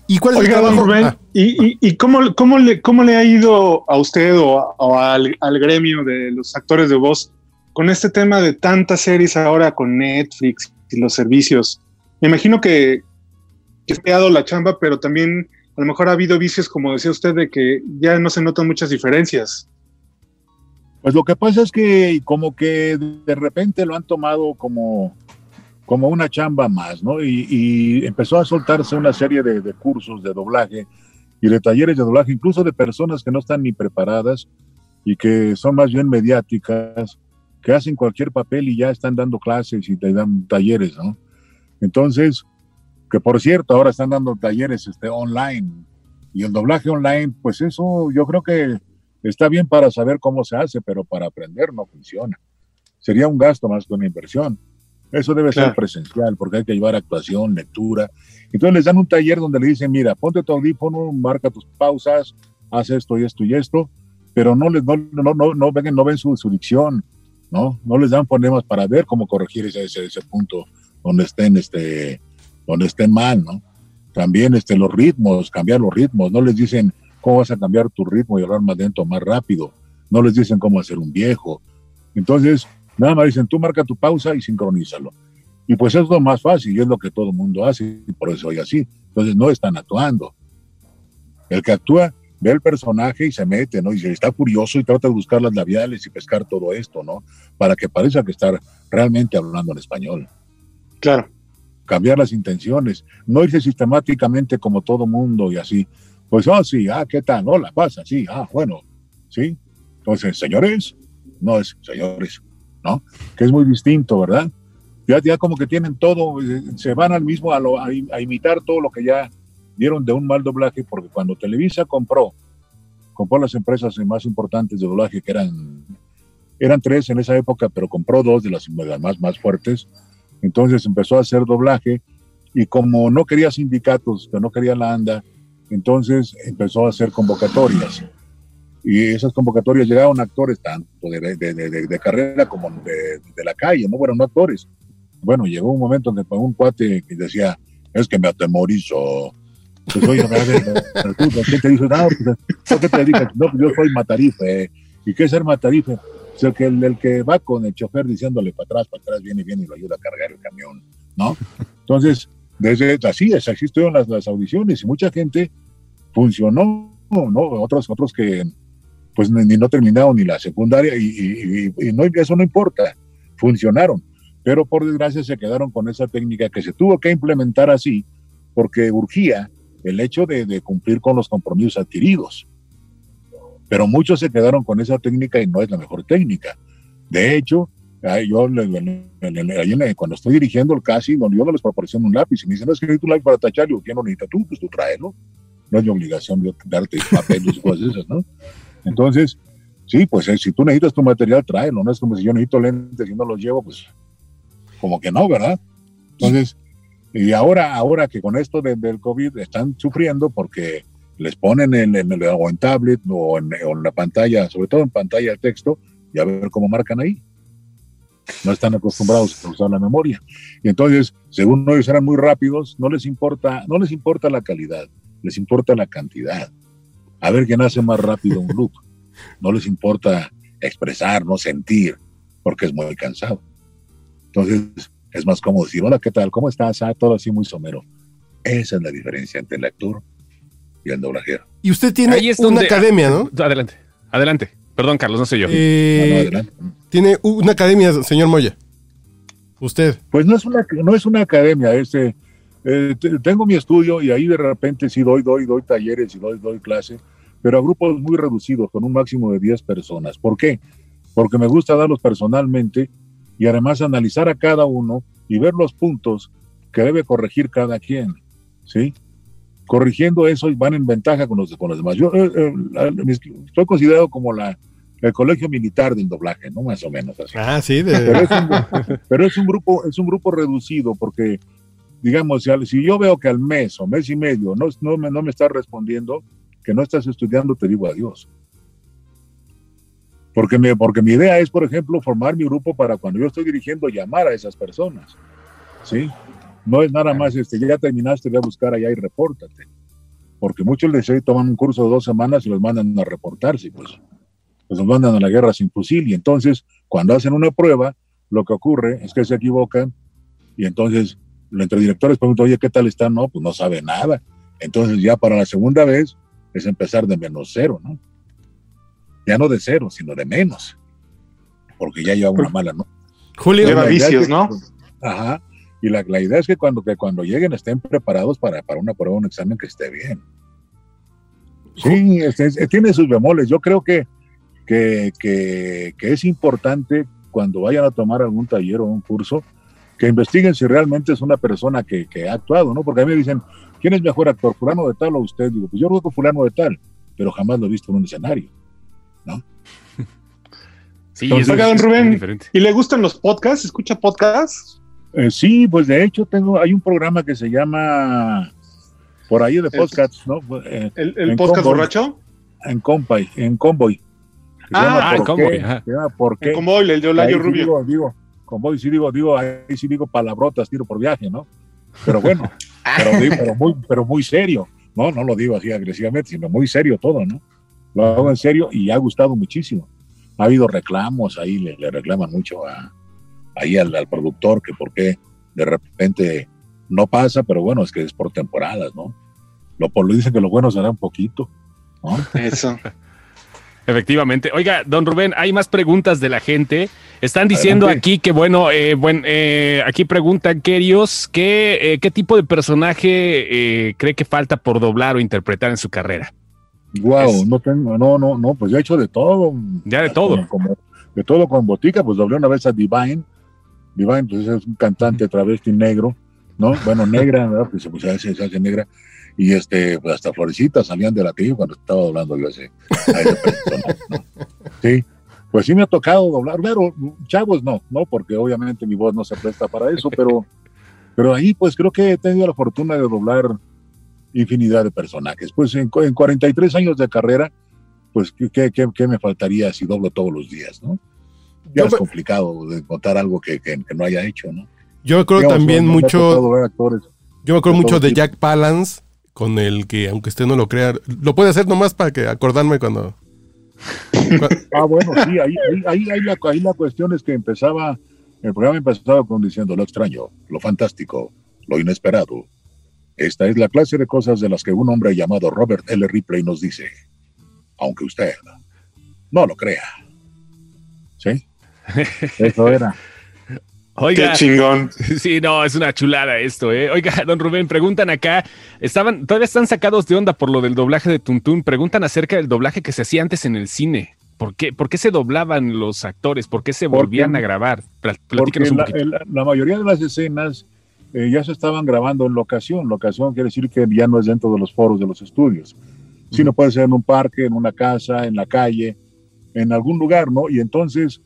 ¿Y cuál es el Oiga? Rubén, Ah, ¿y, y, y cómo, cómo, le, cómo le ha ido a usted o, a- o al, al gremio de los actores de voz con este tema de tantas series ahora con Netflix y los servicios? Me imagino que, que se ha dado la chamba, pero también a lo mejor ha habido vicios, como decía usted, de que ya no se notan muchas diferencias. Pues lo que pasa es que como que de repente lo han tomado como, como una chamba más, ¿no? Y, y empezó a soltarse una serie de, de cursos de doblaje y de talleres de doblaje, incluso de personas que no están ni preparadas y que son más bien mediáticas, que hacen cualquier papel y ya están dando clases y te dan talleres, ¿no? Entonces, que por cierto, ahora están dando talleres este, online y el doblaje online, pues eso yo creo que está bien para saber cómo se hace, pero para aprender no funciona. Sería un gasto más que una inversión. Eso debe Claro. ser presencial, porque hay que llevar actuación, lectura. Entonces les dan un taller donde le dicen, mira, ponte tu audífono, marca tus pausas, haz esto y esto y esto, pero no les no, no, no, no ven, no ven su, su dicción, ¿no? No les dan fonemas para ver cómo corregir ese, ese, ese punto donde estén, este, donde estén mal, ¿no? También este, los ritmos, cambiar los ritmos, no les dicen cómo vas a cambiar tu ritmo y hablar más lento, más rápido, no les dicen cómo hacer un viejo. Entonces, nada más dicen, tú marca tu pausa y sincronízalo. Y pues es lo más fácil y es lo que todo el mundo hace y por eso hoy así. Entonces no están actuando. El que actúa ve el personaje y se mete, ¿no? Y se está curioso y trata de buscar las labiales y pescar todo esto, ¿no? Para que parezca que está realmente hablando en español Claro. cambiar las intenciones, no irse sistemáticamente como todo mundo y así. Pues, oh, sí, ah, ¿qué tal? Hola, pasa, sí, ah, bueno, sí. Entonces, señores, no es señores, ¿no? Que es muy distinto, ¿verdad? Ya, ya como que tienen todo, eh, se van al mismo a, lo- imitar todo lo que ya dieron de un mal doblaje, porque cuando Televisa compró, compró las empresas más importantes de doblaje, que eran, eran tres en esa época, pero compró dos de las, de las más, más fuertes, entonces empezó a hacer doblaje y como no quería sindicatos, que no quería la ANDA, entonces empezó a hacer convocatorias. Y esas convocatorias llegaron actores tanto de, de, de, de- carrera como de, la calle, no fueron actores. Bueno, llegó un momento en que un cuate que decía, es que me atemorizo. Pues oye, a ver, ¿tú, ¿qué te pues, ¿a qué te dedicas? No, pues yo soy matarife. ¿Y qué es ser matarife? O sea, que el, el que va con el chofer diciéndole para atrás, para atrás, viene, viene y lo ayuda a cargar el camión, ¿no? Entonces, desde así es, así estuvieron las, las audiciones y mucha gente funcionó, ¿no? Otros, otros que pues ni, no terminaron ni la secundaria y, y- no, eso no importa, funcionaron, pero por desgracia se quedaron con esa técnica que se tuvo que implementar así porque urgía el hecho de, cumplir con los compromisos adquiridos. Pero muchos se quedaron con esa técnica y no es la mejor técnica. De hecho, yo cuando estoy dirigiendo el casi, yo no les proporciono un lápiz y me dicen, no es que necesito un lápiz para tachar, yo ¿quién lo necesita tú? Pues tú tráelo. No es mi obligación yo darte papeles y cosas esas, ¿no? Entonces, sí, pues eh, si tú necesitas tu material, tráelo. No es como si yo necesito lentes y no los llevo, pues como que no, ¿verdad? Entonces, y ahora, ahora que con esto de- del COVID están sufriendo porque les ponen en, el- o en tablet o en, o la pantalla, sobre todo en pantalla de texto, y a ver cómo marcan ahí. No están acostumbrados a usar la memoria. Y entonces, según ellos eran muy rápidos, no les importa, no les importa la calidad, les importa la cantidad. A ver quién hace más rápido un loop. No les importa expresar, no sentir, porque es muy cansado. Entonces, es más cómodo decir, hola, ¿qué tal? ¿Cómo estás? Ah, todo así muy somero. Esa es la diferencia entre el actor y el doblajero. Y usted tiene Ahí es una donde- academia, ¿no? Adelante, adelante. Perdón, Carlos, no soy yo. Eh, No, no, adelante. tiene una academia, señor Moya. Usted. Pues no es una, no es una academia, este, eh, te- tengo mi estudio y ahí de repente sí doy, doy, doy talleres y doy, doy clase, pero a grupos muy reducidos, con un máximo de 10 personas. ¿Por qué? Porque me gusta darlos personalmente y además analizar a cada uno y ver los puntos que debe corregir cada quien, ¿sí? Corrigiendo eso y van en ventaja con los, con los demás. Yo eh, eh, estoy considerado como la, el colegio militar del doblaje, ¿no? Más o menos así Ah, sí. pero De, es un, pero es un grupo es un grupo reducido porque digamos si, yo veo que al mes o mes y medio no, no, me, no me estás respondiendo que no estás estudiando te digo adiós. Porque, me, porque mi idea es por ejemplo formar mi grupo para cuando yo estoy dirigiendo llamar a esas personas sí no es nada más este ya terminaste ve a buscar allá y repórtate. Porque muchos les toman un curso de dos semanas y los mandan a reportarse pues. Los mandan a la guerra sin fusil. Y entonces cuando hacen una prueba, lo que ocurre es que se equivocan y entonces entre directores preguntan, oye, ¿qué tal está? No, pues no sabe nada. Entonces ya para la segunda vez es empezar de menos cero, ¿no? Ya no de cero, sino de menos. Porque ya lleva una mala, ¿no? Julio. Lleva vicios, es que- ¿no? Ajá. Y la, la idea es que cuando, que cuando lleguen estén preparados para, para una prueba, un examen que esté bien. Sí, este, es- tiene sus bemoles. Yo creo que, que, que, que es importante cuando vayan a tomar algún taller o un curso, que investiguen si realmente es una persona que, que ha actuado, ¿no? Porque a mí me dicen, ¿quién es mejor actor, fulano de tal o usted? Digo, pues yo creo que fulano de tal, pero jamás lo he visto en un escenario. Sí, Entonces, es- don Rubén. ¿Y le gustan los podcasts? ¿Escucha podcasts? Eh, sí, pues de hecho tengo, hay un programa que se llama, por ahí de podcasts, ¿no? Eh, ¿El, podcast Convoy. borracho? en Convoy, en Convoy. Ah, llama en ¿Por Convoy, qué? ajá. Se llama ¿Por qué? Como el de Olayo Rubio. Digo, digo, Convoy sí digo, digo, ahí sí digo palabrotas, tiro por viaje, ¿no? Pero bueno, pero, digo, pero, muy, pero muy serio. No, no lo digo así agresivamente, sino muy serio todo, ¿no? Lo hago en serio y ha gustado muchísimo. Ha habido reclamos, ahí le, le reclaman mucho a, ahí al, al productor que por qué de repente no pasa, pero bueno, es que es por temporadas, ¿no? Lo, por lo dicen que lo bueno será un poquito, ¿no? Eso. Efectivamente. Oiga, don Rubén, hay más preguntas de la gente. Están diciendo Adelante. aquí que, bueno, eh, buen- eh, aquí preguntan, Kerios, que, eh, ¿qué tipo de personaje eh, cree que falta por doblar o interpretar en su carrera? Wow, Es- no tengo, no, no, no, pues yo he hecho de todo. Ya de todo. Como- de todo con botica, pues doblé una vez a Divine. Divine, pues es un cantante travesti negro, ¿no? Bueno, negra, ¿verdad? Pues se hace, se hace negra. Y este, pues hasta florecitas salían de la tía cuando estaba doblando yo ese, a ese personaje, ¿no? Sí, pues sí me ha tocado doblar, pero chavos no, no, porque obviamente mi voz no se presta para eso, pero, pero ahí pues creo que he tenido la fortuna de doblar infinidad de personajes. Pues en, en 43 años de carrera, pues ¿qué, qué, qué- me faltaría si doblo todos los días, ¿no? Ya Yo es complicado de contar algo que, que- que no haya hecho, ¿no? Yo me acuerdo Digamos, también mucho. Yo me acuerdo mucho de. Jack Palance, con el que, aunque usted no lo crea, lo puede hacer nomás para que acordarme cuando, Ah, bueno, sí, ahí, ahí, la, ahí la cuestión es que empezaba, el programa empezaba con diciendo lo extraño, lo fantástico, lo inesperado. Esta es la clase de cosas de las que un hombre llamado Robert L. Ripley nos dice, aunque usted no lo crea. ¿Sí? Eso era. Oiga, Qué chingón. Sí, no, es una chulada esto, ¿eh? Oiga, don Rubén, preguntan acá, estaban, todavía están sacados de onda por lo del doblaje de Tuntún, preguntan acerca del doblaje que se hacía antes en el cine. ¿Por qué, por qué se doblaban los actores? ¿Por qué se Porque- volvían a grabar? Pla- Porque Platíquenos un la, la mayoría de las escenas eh, ya se estaban grabando en locación. Locación quiere decir que ya no es dentro de los foros de los estudios, sino puede ser en un parque, en una casa, en la calle, en algún lugar, ¿no? Y entonces,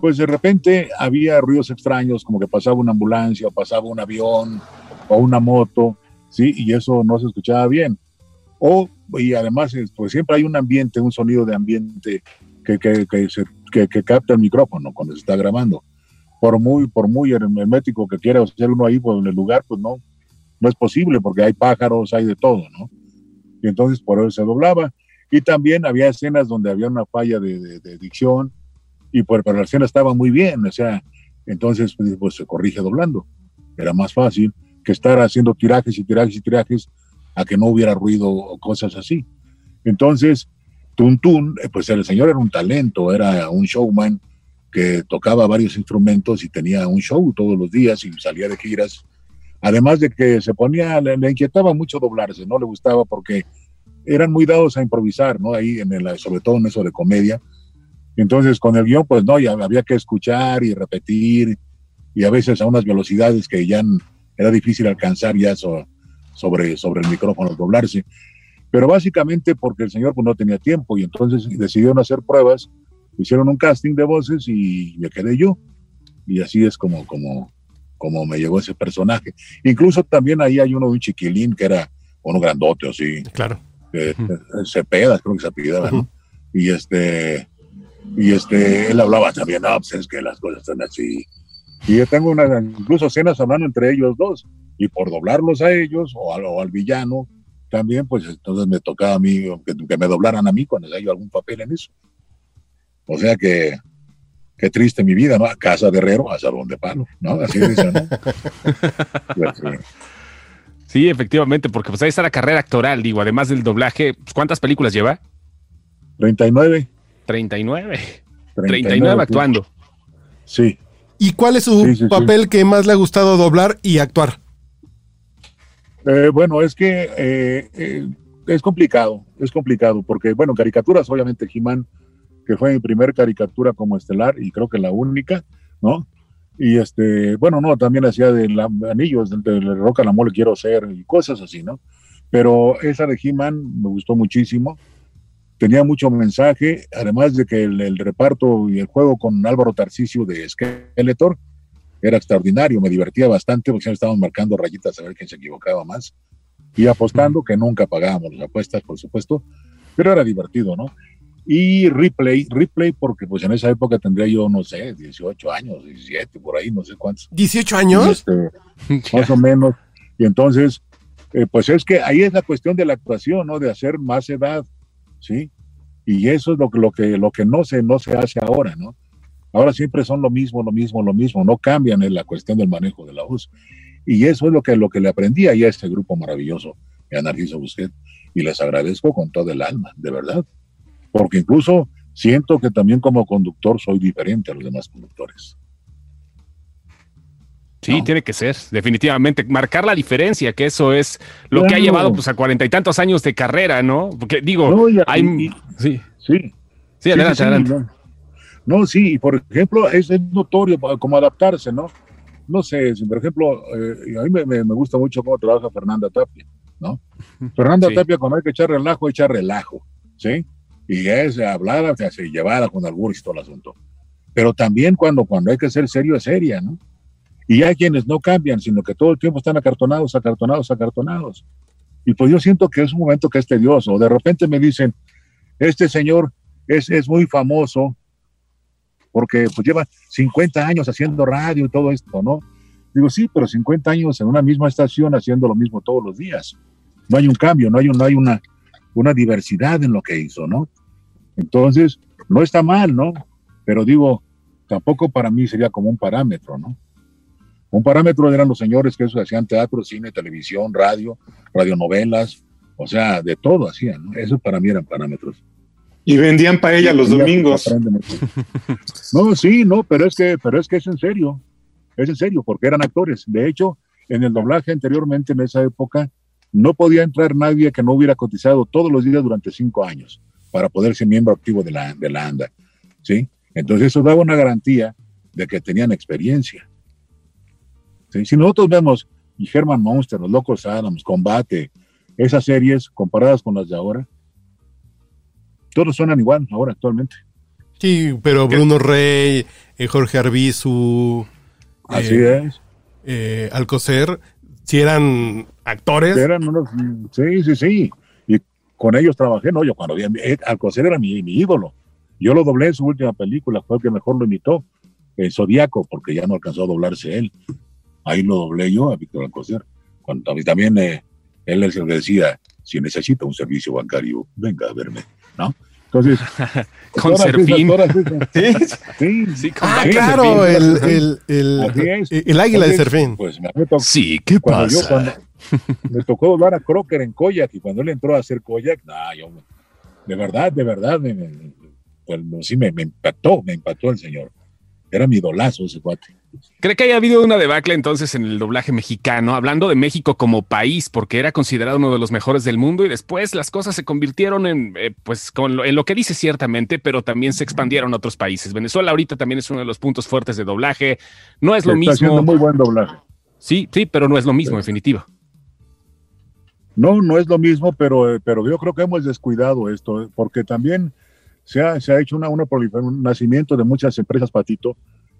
pues de repente había ruidos extraños, como que pasaba una ambulancia, o pasaba un avión, o una moto, ¿sí? Y eso no se escuchaba bien. O, y además, es- pues siempre hay un ambiente, un sonido de ambiente que, que, que, se- que capta el micrófono cuando se está grabando. Por muy, por muy hermético que quiera hacer uno ahí, pues en el lugar, pues no, no es posible porque hay pájaros, hay de todo, ¿no? Y entonces por eso se doblaba. Y también había escenas donde había una falla de, de- de dicción, y por, escena estaba muy bien, o sea, entonces pues, pues, se corrige doblando. Era más fácil que estar haciendo tirajes y tirajes y tirajes a que no hubiera ruido o cosas así. Entonces, Tuntún, pues el señor era un talento, era un showman que tocaba varios instrumentos y tenía un show todos los días y salía de giras. Además de que se ponía, le, le inquietaba mucho doblarse, no le gustaba porque eran muy dados a improvisar, ¿no? Ahí, en el, sobre todo en eso de comedia. Entonces, con el guion, pues no, ya había que escuchar y repetir, y a veces a unas velocidades que ya era difícil alcanzar ya so- sobre, sobre el micrófono, doblarse. Pero básicamente porque el señor pues, no tenía tiempo y entonces decidieron hacer pruebas, hicieron un casting de voces y me quedé yo. Y así es como, como, como me llegó ese personaje. Incluso también ahí hay uno de un chiquilín que era uno grandote, así, Claro. eh, Cepeda, creo que se apellidaba, ¿no? Y este, y este, él hablaba también, no, pues es que las cosas están así. Y yo tengo una, incluso escenas hablando entre ellos dos, y por doblarlos a ellos o al, o al villano, también, pues entonces me tocaba a mí, que, que me doblaran a mí cuando haya yo algún papel en eso. O sea que, qué triste mi vida, ¿no? A casa de herrero, a salón de palo, ¿no? Así dicen, ¿no? Pues, sí. Sí, efectivamente, porque pues ahí está la carrera actoral, digo, además del doblaje, pues, ¿cuántas películas lleva? 39. 39. 39, 39 sí. actuando. Sí. ¿Y cuál es su Sí, sí, sí. papel que más le ha gustado doblar y actuar? Eh, bueno, es que eh, eh, es complicado, es complicado, porque, bueno, caricaturas, obviamente, He-Man, que fue mi primer caricatura como estelar y creo que la única, ¿no? Y este, bueno, no, también hacía de la- anillos, de, de Roca la Mole quiero ser y cosas así, ¿no? Pero esa de He-Man me gustó muchísimo, tenía mucho mensaje, además de que el, el reparto y el juego con Álvaro Tarcisio de Skeletor era extraordinario, me divertía bastante porque siempre estábamos marcando rayitas a ver quién se equivocaba más y apostando que nunca pagábamos las apuestas, por supuesto, pero era divertido, ¿no? Y Ripley, Ripley porque pues en esa época tendría yo, no sé, 18 años, 17, por ahí, no sé cuántos. ¿18 Y, años? este, más o menos. Y entonces, eh, pues es que ahí es la cuestión de la actuación, ¿no? De hacer más edad, ¿sí? Y eso es lo lo que, lo que no, se, no se hace ahora, ¿no? Ahora siempre son lo mismo, lo mismo, lo mismo, no cambian en la cuestión del manejo de la voz. Y eso es lo que, lo que le aprendí ahí a este grupo maravilloso, a Narciso Busquet, y les agradezco con todo el alma, de verdad. Porque incluso siento que también como conductor soy diferente a los demás conductores. Sí, No. tiene que ser, definitivamente. Marcar la diferencia, que eso es lo que ha llevado pues a cuarenta y tantos años de carrera, ¿no? Porque digo, No, hay... y- sí, Sí, sí, adelante, sí, sí, adelante. No, No, sí, y por ejemplo, es, es notorio como adaptarse, ¿no? No sé, por ejemplo, eh, a mí me, gusta mucho cómo trabaja Fernanda Tapia, ¿no? Fernanda Sí. Tapia, cuando hay que echar relajo, echa relajo, ¿sí? Y es hablar, o sea, se llevada con albur y todo el asunto. Pero también cuando, cuando hay que ser serio, es seria, ¿no? Y hay quienes no cambian, sino que todo el tiempo están acartonados, acartonados, acartonados. Y pues yo siento que es un momento que es tedioso. De repente me dicen, este señor es, es muy famoso porque pues lleva 50 años haciendo radio y todo esto, ¿no? Digo, sí, pero 50 años en una misma estación haciendo lo mismo todos los días. No hay un cambio, no hay, un- no hay una, una diversidad en lo que hizo, ¿no? Entonces, no está mal, ¿no? Pero digo, tampoco para mí sería como un parámetro, ¿no? Un parámetro eran los señores que eso hacían teatro, cine, televisión, radio, radionovelas, o sea, de todo hacían, ¿no? Eso para mí eran parámetros. Y vendían paella los domingos. No, sí, no, pero es que, pero es que es en serio, es en serio, porque eran actores. De hecho, en el doblaje anteriormente, en esa época, no podía entrar nadie que no hubiera cotizado todos los días durante cinco años para poder ser miembro activo de la, de la ANDA, ¿sí? Entonces eso daba una garantía de que tenían experiencia. Si nosotros vemos y Herman Monster, Los Locos Adams, Combate, esas series comparadas con las de ahora, todos suenan igual ahora actualmente. Sí, pero Bruno Rey, eh, Jorge Arbizu, Así eh, es. Eh, Alcocer, si eran actores. Eran unos, sí, sí, sí. Y con ellos trabajé, no, yo cuando vi, eh, Alcocer era mi, ídolo. Yo lo doblé en su última película, fue el que mejor lo imitó, el Zodíaco, porque ya no alcanzó a doblarse él. Ahí lo doblé yo a Víctor Alcocer. Cuando también él es el que decía, si necesita un servicio bancario, venga a verme, ¿no? Entonces, con Serfín. Sí, sí, sí ah, claro, el, el, el, el, águila de Serfín. Pues me sí, ¿qué pasa? me tocó doblar a Crocker en Koyak y cuando él entró a hacer Koyak, nah, yo, de verdad, de verdad, me, pues, sí me, me impactó, me impactó el señor. Era mi idolazo ese cuate. ¿Cree que haya habido una debacle entonces en el doblaje mexicano, hablando de México como país, porque era considerado uno de los mejores del mundo y después las cosas se convirtieron en, eh, pues, con lo, en lo que dice ciertamente, pero también se expandieron a otros países. Venezuela ahorita también es uno de los puntos fuertes de doblaje. No es lo mismo. Está haciendo muy buen doblaje. Sí, sí, pero no es lo mismo, en definitiva. No, no es lo mismo, pero, eh, pero yo creo que hemos descuidado esto, eh, porque también se ha, se ha hecho una, una un nacimiento de muchas empresas, Patito,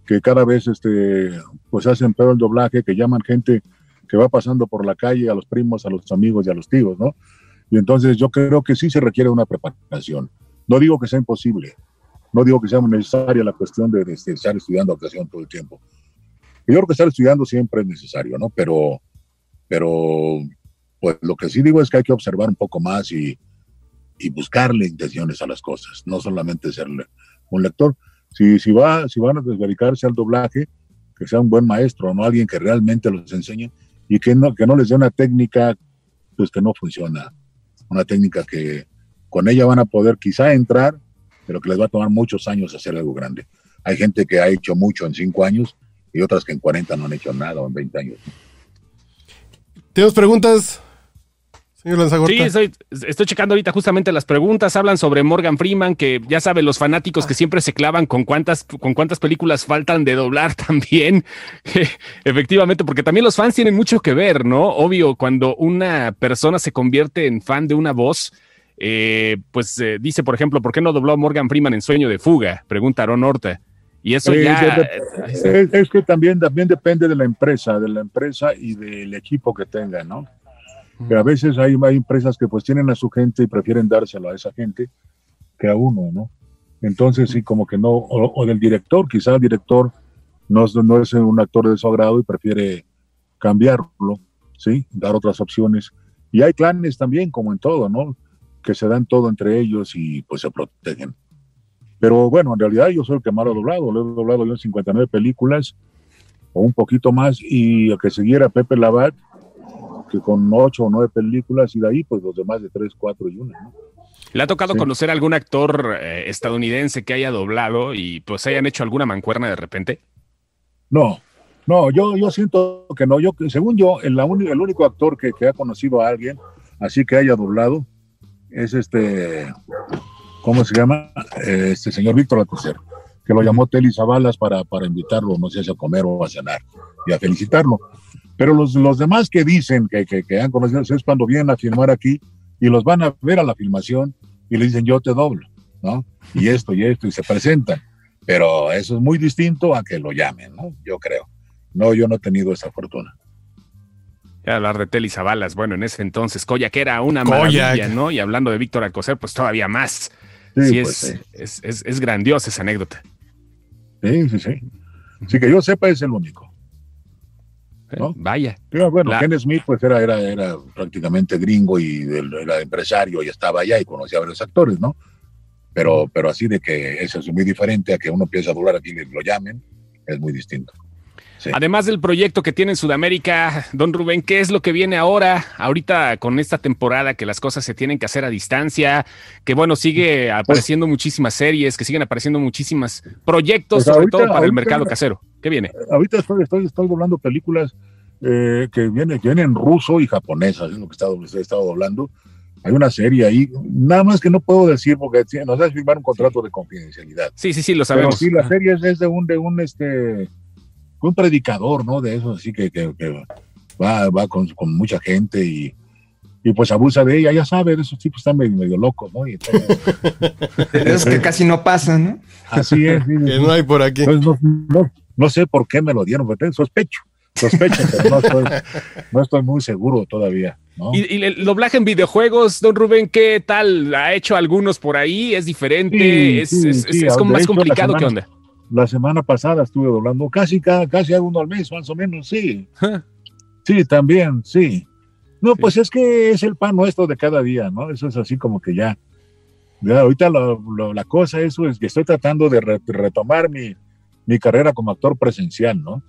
que cada vez este, pues hacen peor el doblaje, que llaman gente que va pasando por la calle, a los primos, a los amigos y a los tíos, ¿no? Y entonces yo creo que sí se requiere una preparación. No digo que sea imposible, no digo que sea necesaria la cuestión de, estar estudiando actuación todo el tiempo. Yo creo que estar estudiando siempre es necesario, ¿no? Pero, pero, pues lo que sí digo es que hay que observar un poco más y, y buscarle intenciones a las cosas, no solamente ser un lector. Si, si, va, si van a dedicarse al doblaje, que sea un buen maestro, no alguien que realmente los enseñe y que no, que no les dé una técnica pues que no funciona. Una técnica que con ella van a poder quizá entrar, pero que les va a tomar muchos años hacer algo grande. Hay gente que ha hecho mucho en cinco años y otras que en 40 no han hecho nada o en 20 años. ¿Tenemos preguntas? Sí, estoy, checando ahorita justamente las preguntas. Hablan sobre Morgan Freeman, que ya saben, los fanáticos que siempre se clavan con cuántas, con cuántas películas faltan de doblar también. Efectivamente, porque también los fans tienen mucho que ver, ¿no? Obvio, cuando una persona se convierte en fan de una voz, eh, pues eh, dice, por ejemplo, ¿por qué no dobló Morgan Freeman en Sueño de Fuga? Pregunta Aaron Horta. Y eso ya. es, que también, también depende de la empresa, de la empresa y del equipo que tenga, ¿no? Que a veces hay, hay empresas que pues tienen a su gente y prefieren dárselo a esa gente que a uno, ¿no? Entonces sí, como que no, o, del director, quizá el director no, no es un actor de su agrado y prefiere cambiarlo, ¿sí? Dar otras opciones. Y hay clanes también, como en todo, ¿no? Que se dan todo entre ellos y pues se protegen. Pero bueno, en realidad yo soy el que más lo he doblado. Lo he doblado yo en 59 películas o un poquito más y el que siguiera Pepe Labat que con ocho o nueve películas y de ahí pues los demás de tres, cuatro y una. ¿Le ha tocado conocer algún actor eh, estadounidense que haya doblado y pues hayan hecho alguna mancuerna de repente? No, no, yo, yo siento que no. Yo, según yo, el, el único actor que, que, ha conocido a alguien así que haya doblado es este, ¿cómo se llama? Este señor Víctor Alcocer, que lo llamó Telly Zabalas para, para invitarlo, no sé si a comer o a cenar y a felicitarlo. Pero los, los demás que dicen que, que, han conocido es cuando vienen a filmar aquí y los van a ver a la filmación y le dicen yo te doblo, ¿no? Y esto y esto y se presentan. Pero eso es muy distinto a que lo llamen, ¿no? Yo creo. No, yo no he tenido esa fortuna. Ya hablar de Telly Zabalas, bueno, en ese entonces Koyak era una maravilla, ¿no? Y hablando de Víctor Alcocer, pues todavía más. Sí, pues es, Es, es, es, grandiosa esa anécdota. Sí, sí, sí. Sí, que yo sepa es el único. Vaya. bueno, Ken Smith pues era, era, era prácticamente gringo y era empresario y estaba allá y conocía a varios actores, ¿no? Pero, pero así de que eso es muy diferente a que uno empiece a doblar aquí y lo llamen, es muy distinto. Sí. Además del proyecto que tiene en Sudamérica, don Rubén, ¿qué es lo que viene ahora? Ahorita con esta temporada que las cosas se tienen que hacer a distancia, que bueno, sigue apareciendo muchísimas series, que siguen apareciendo muchísimos proyectos, Pues sobre ahorita- todo para el mercado casero. ¿Qué viene? Ahorita estoy, estoy, estoy doblando películas eh, que vienen, que vienen ruso y japonesas, es lo que he estado, he estado doblando. Hay una serie ahí, nada más que no puedo decir porque nos hace firmar un contrato de confidencialidad. Sí, sí, sí, lo Pero sabemos. sí, la serie es, es de un, de un, este, un predicador, ¿no? De eso, así que, que, que va, va con, con mucha gente y, y pues abusa de ella, ya sabe, esos tipos están medio, medio locos, ¿no? Y entonces, Es que casi no pasa, ¿no? así es. Que no hay por aquí. No, no, no sé por qué me lo dieron, pero sospecho, sospecho, pero no estoy, no estoy muy seguro todavía, ¿no? ¿Y, y el doblaje en videojuegos, don Rubén, qué tal? ¿Ha hecho algunos por ahí? ¿Es diferente? Sí, ¿Es, sí, es- es- sí, es como más hecho, complicado? ¿Qué semana- onda? La semana pasada estuve doblando casi cada, casi uno al mes, más o menos, sí. Sí, también, sí. No, Sí. pues es que es el pan nuestro de cada día, ¿no? Eso es así como que ya. ya ahorita lo- lo- la cosa eso es que estoy tratando de re- retomar mi, mi carrera como actor presencial, ¿no?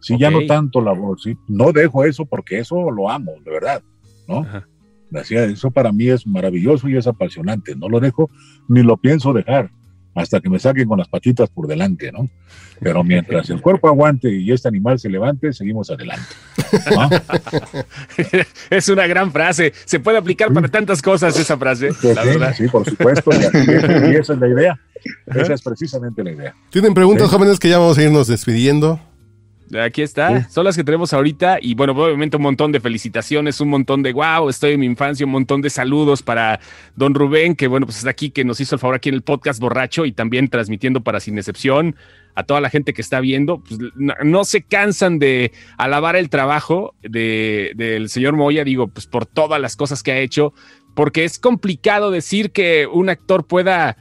Sí, ya no tanto la voz, sí. No dejo eso porque eso lo amo, de verdad, ¿no? Ajá. Eso para mí es maravilloso y es apasionante. No lo dejo ni lo pienso dejar hasta que me saquen con las patitas por delante, ¿no? Pero mientras el cuerpo aguante y este animal se levante, seguimos adelante. ¿no? es una gran frase. Se puede aplicar para tantas cosas esa frase, Sí, la verdad. sí, por supuesto. Y, esa es la idea. Esa es precisamente la idea. ¿Tienen preguntas, Sí. jóvenes, que ya vamos a irnos despidiendo? Aquí está, son las que tenemos ahorita y bueno, obviamente un montón de felicitaciones, un montón de wow, estoy en mi infancia, un montón de saludos para don Rubén, que bueno, pues está aquí, que nos hizo el favor aquí en el podcast borracho y también transmitiendo para Sin Excepción, a toda la gente que está viendo, pues no, no se cansan de alabar el trabajo de, del señor Moya, digo, pues por todas las cosas que ha hecho, porque es complicado decir que un actor pueda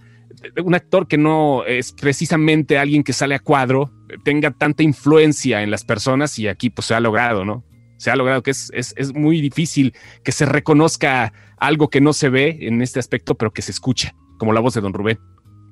un actor que no es precisamente alguien que sale a cuadro tenga tanta influencia en las personas y aquí pues se ha logrado, ¿no? Se ha logrado que es, es, es muy difícil que se reconozca algo que no se ve en este aspecto, pero que se escucha, como la voz de don Rubén.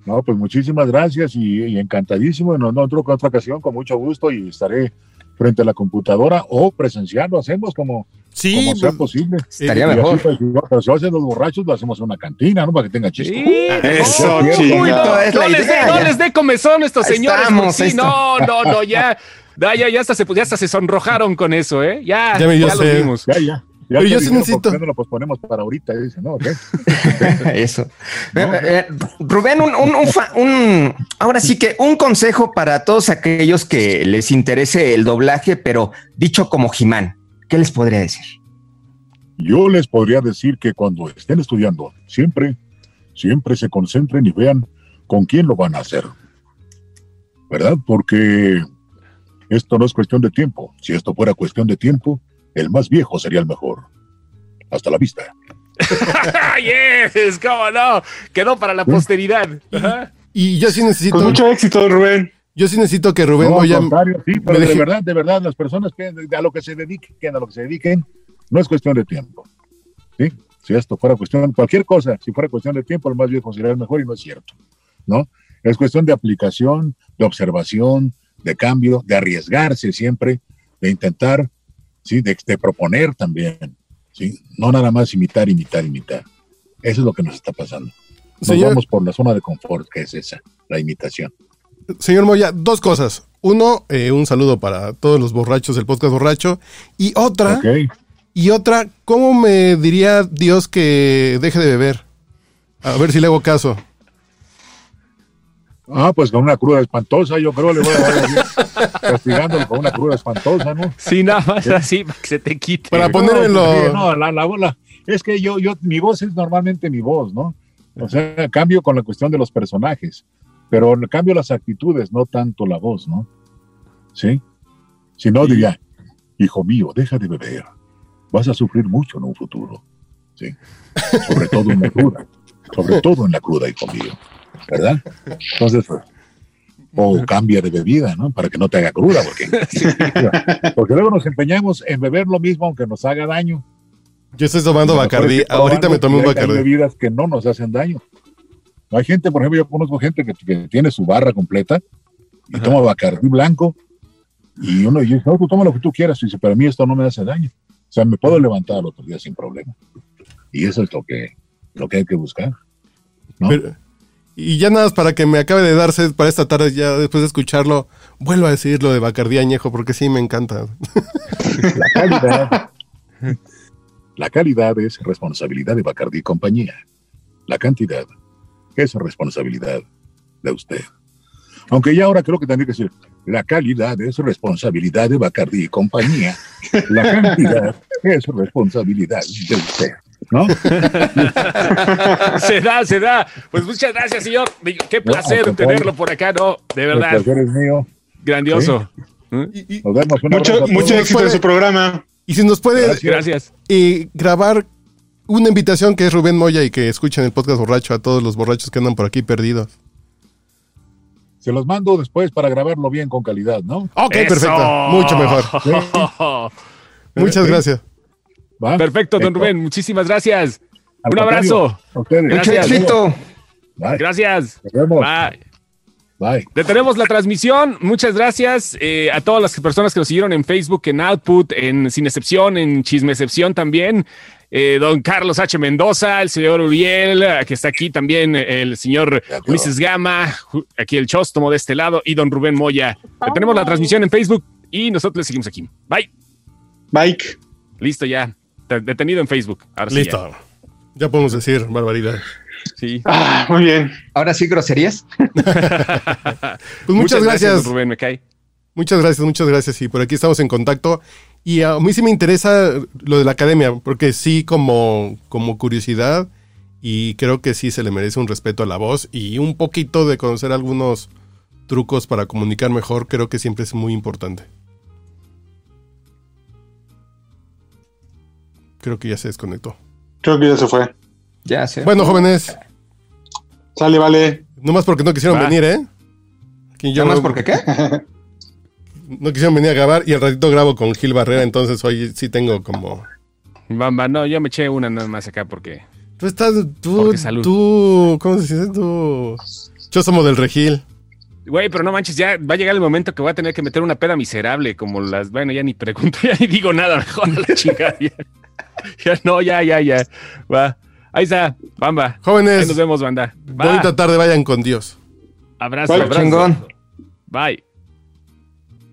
No, pues muchísimas gracias y, y encantadísimo. En otra, otra ocasión, con mucho gusto, y estaré frente a la computadora o presencial. Lo hacemos como, Sí, como sea pues, posible. Estaría Y mejor. si no- pero si hacen los borrachos, lo hacemos en una cantina, ¿no? Para que tenga chiste. Eso, Uy, chingado. Uy, no, es no les no ya. les dé comezón a estos Ahí señores. estamos, sí, no, no, no, ya, ya, ya, ya hasta se, ya hasta se sonrojaron con eso, ¿eh? Ya, Ya ya lo vimos. Ya, ya. Ya Pero te yo sí necesito- ¿por qué no lo posponemos para ahorita? Dice, ¿no? Eso. Eh, eh, Rubén, un, un- un fa- un- ahora sí que un consejo para todos aquellos que les interese el doblaje, pero dicho como Jimán, ¿qué les podría decir? Yo les podría decir que cuando estén estudiando, siempre, siempre se concentren y vean con quién lo van a hacer. ¿Verdad? Porque esto no es cuestión de tiempo. Si esto fuera cuestión de tiempo, el más viejo sería el mejor. Hasta la vista. yes, cómo no, quedó para la posteridad. Ajá. y yo sí necesito, Con mucho éxito, Rubén. Yo sí necesito que Rubén No, Moya sí, pero de verdad, de verdad, las personas que a lo que se dediquen, a lo que se dediquen, no es cuestión de tiempo. ¿sí? Si esto fuera cuestión, cualquier cosa, si fuera cuestión de tiempo, el más viejo sería el mejor y no es cierto. ¿no? Es cuestión de aplicación, de observación, de cambio, de arriesgarse siempre, de intentar, ¿sí? de, de proponer también. ¿sí? No nada más imitar, imitar, imitar. Eso es lo que nos está pasando. Nos Señor- vamos por la zona de confort, que es esa, la imitación. Señor Moya, dos cosas. Uno, eh, un saludo para todos los borrachos del podcast borracho. Y otra, y otra, ¿cómo me diría Dios que deje de beber? A ver si le hago caso. Ah, pues con una cruda espantosa, yo creo le voy a dar castigándolo con una cruda espantosa, ¿no? Sí, nada más así, para que se te quite. Para No, ponérmelo. no, la, la, la- es que yo, yo, mi voz es normalmente mi voz, ¿no? O sea, cambio con la cuestión de los personajes, pero cambio las actitudes, no tanto la voz, ¿no? ¿Sí? Si no, diría, hijo mío, deja de beber, vas a sufrir mucho en un futuro, ¿sí? Sobre todo en la cruda, sobre todo en la cruda, hijo mío, ¿verdad? Entonces, pues, o cambia de bebida, ¿no? Para que no te haga cruda, porque, porque luego nos empeñamos en beber lo mismo aunque nos haga daño. Yo estoy tomando Bacardí. que Ahorita me tomé un y hay- bebidas que no nos hacen daño. Hay gente, por ejemplo, yo conozco gente que, que tiene su barra completa y Ajá. toma Bacardí blanco y uno dice, no, tú toma lo que tú quieras, y dice, pero a mí esto no me hace daño. O sea, me puedo levantar al otro día sin problema. Y eso es lo que, lo que hay que buscar. ¿no? Pero- y ya nada más para que me acabe de darse para esta tarde, ya después de escucharlo, vuelvo a decir lo de Bacardí Añejo, porque sí me encanta. La calidad, la calidad es responsabilidad de Bacardí y compañía. La cantidad es responsabilidad de usted. Aunque ya ahora creo que tendría que decir, la calidad es responsabilidad de Bacardí y compañía. La cantidad es responsabilidad de usted. ¿No? se da, se da. Pues muchas gracias, señor. Qué placer tenerlo por acá, ¿no? De El verdad, placer es mío. grandioso. Y, y- Nos vemos. Un Mucho, nos éxito en su programa. y si nos puede Gracias. Gracias. eh, grabar una invitación que es Rubén Moya y que escuchen el podcast borracho a todos los borrachos que andan por aquí perdidos. Se los mando después para grabarlo bien con calidad, ¿no? Ok, Eso. perfecto. Mucho mejor. Muchas gracias. ¿Va? Perfecto, don Perfecto. Rubén. Muchísimas gracias. Al Un abrazo. Gracias. éxito. Bye. Gracias. Nos vemos. Bye. Bye. Detenemos la transmisión. Muchas gracias eh, a todas las personas que nos siguieron en Facebook, en Output, en Sin Excepción, en Chisme Excepción también. Eh, don Carlos H. Mendoza, el señor Uriel, eh, que está aquí también, eh, el señor. Ulises Gama, aquí el Chóstomo de este lado, y don Rubén Moya. Detenemos la transmisión en Facebook y nosotros le seguimos aquí. Bye. Bike. Listo ya. Te- Detenido en Facebook. Ahora sí ya. Listo. Ya podemos decir barbaridad. Sí. Ah, muy bien. Ahora sí, groserías. Pues muchas, gracias. don Rubén, me cae. Muchas gracias, muchas gracias. Y por aquí estamos en contacto. Y a mí sí me interesa lo de la academia, porque sí, como, como curiosidad, y creo que sí se le merece un respeto a la voz y un poquito de conocer algunos trucos para comunicar mejor, creo que siempre es muy importante. Creo que ya se desconectó. Creo que ya se fue. Ya sé. Bueno, jóvenes, Sale, vale. nomás porque no quisieron Va. venir, ¿eh? Yo ¿Nada más no- porque qué? no quisieron venir a grabar y al ratito grabo con Gil Barrera, entonces hoy sí tengo como... Bamba, no, yo me eché una nada más acá porque. Tú estás, tú, tú, ¿cómo se dice? Tú, yo somos del Regil. Güey, pero no manches, ya va a llegar el momento que voy a tener que meter una peda miserable, como las. Bueno, ya ni pregunto, ya ni digo nada, mejor a la chingada. Ya, Ya, no, ya, ya, ya. Va. Ahí está, Bamba. Ahí Jóvenes, nos vemos, banda. Va. bonita tarde, vayan con Dios. Abrazo, abrazo. chingón. Bye.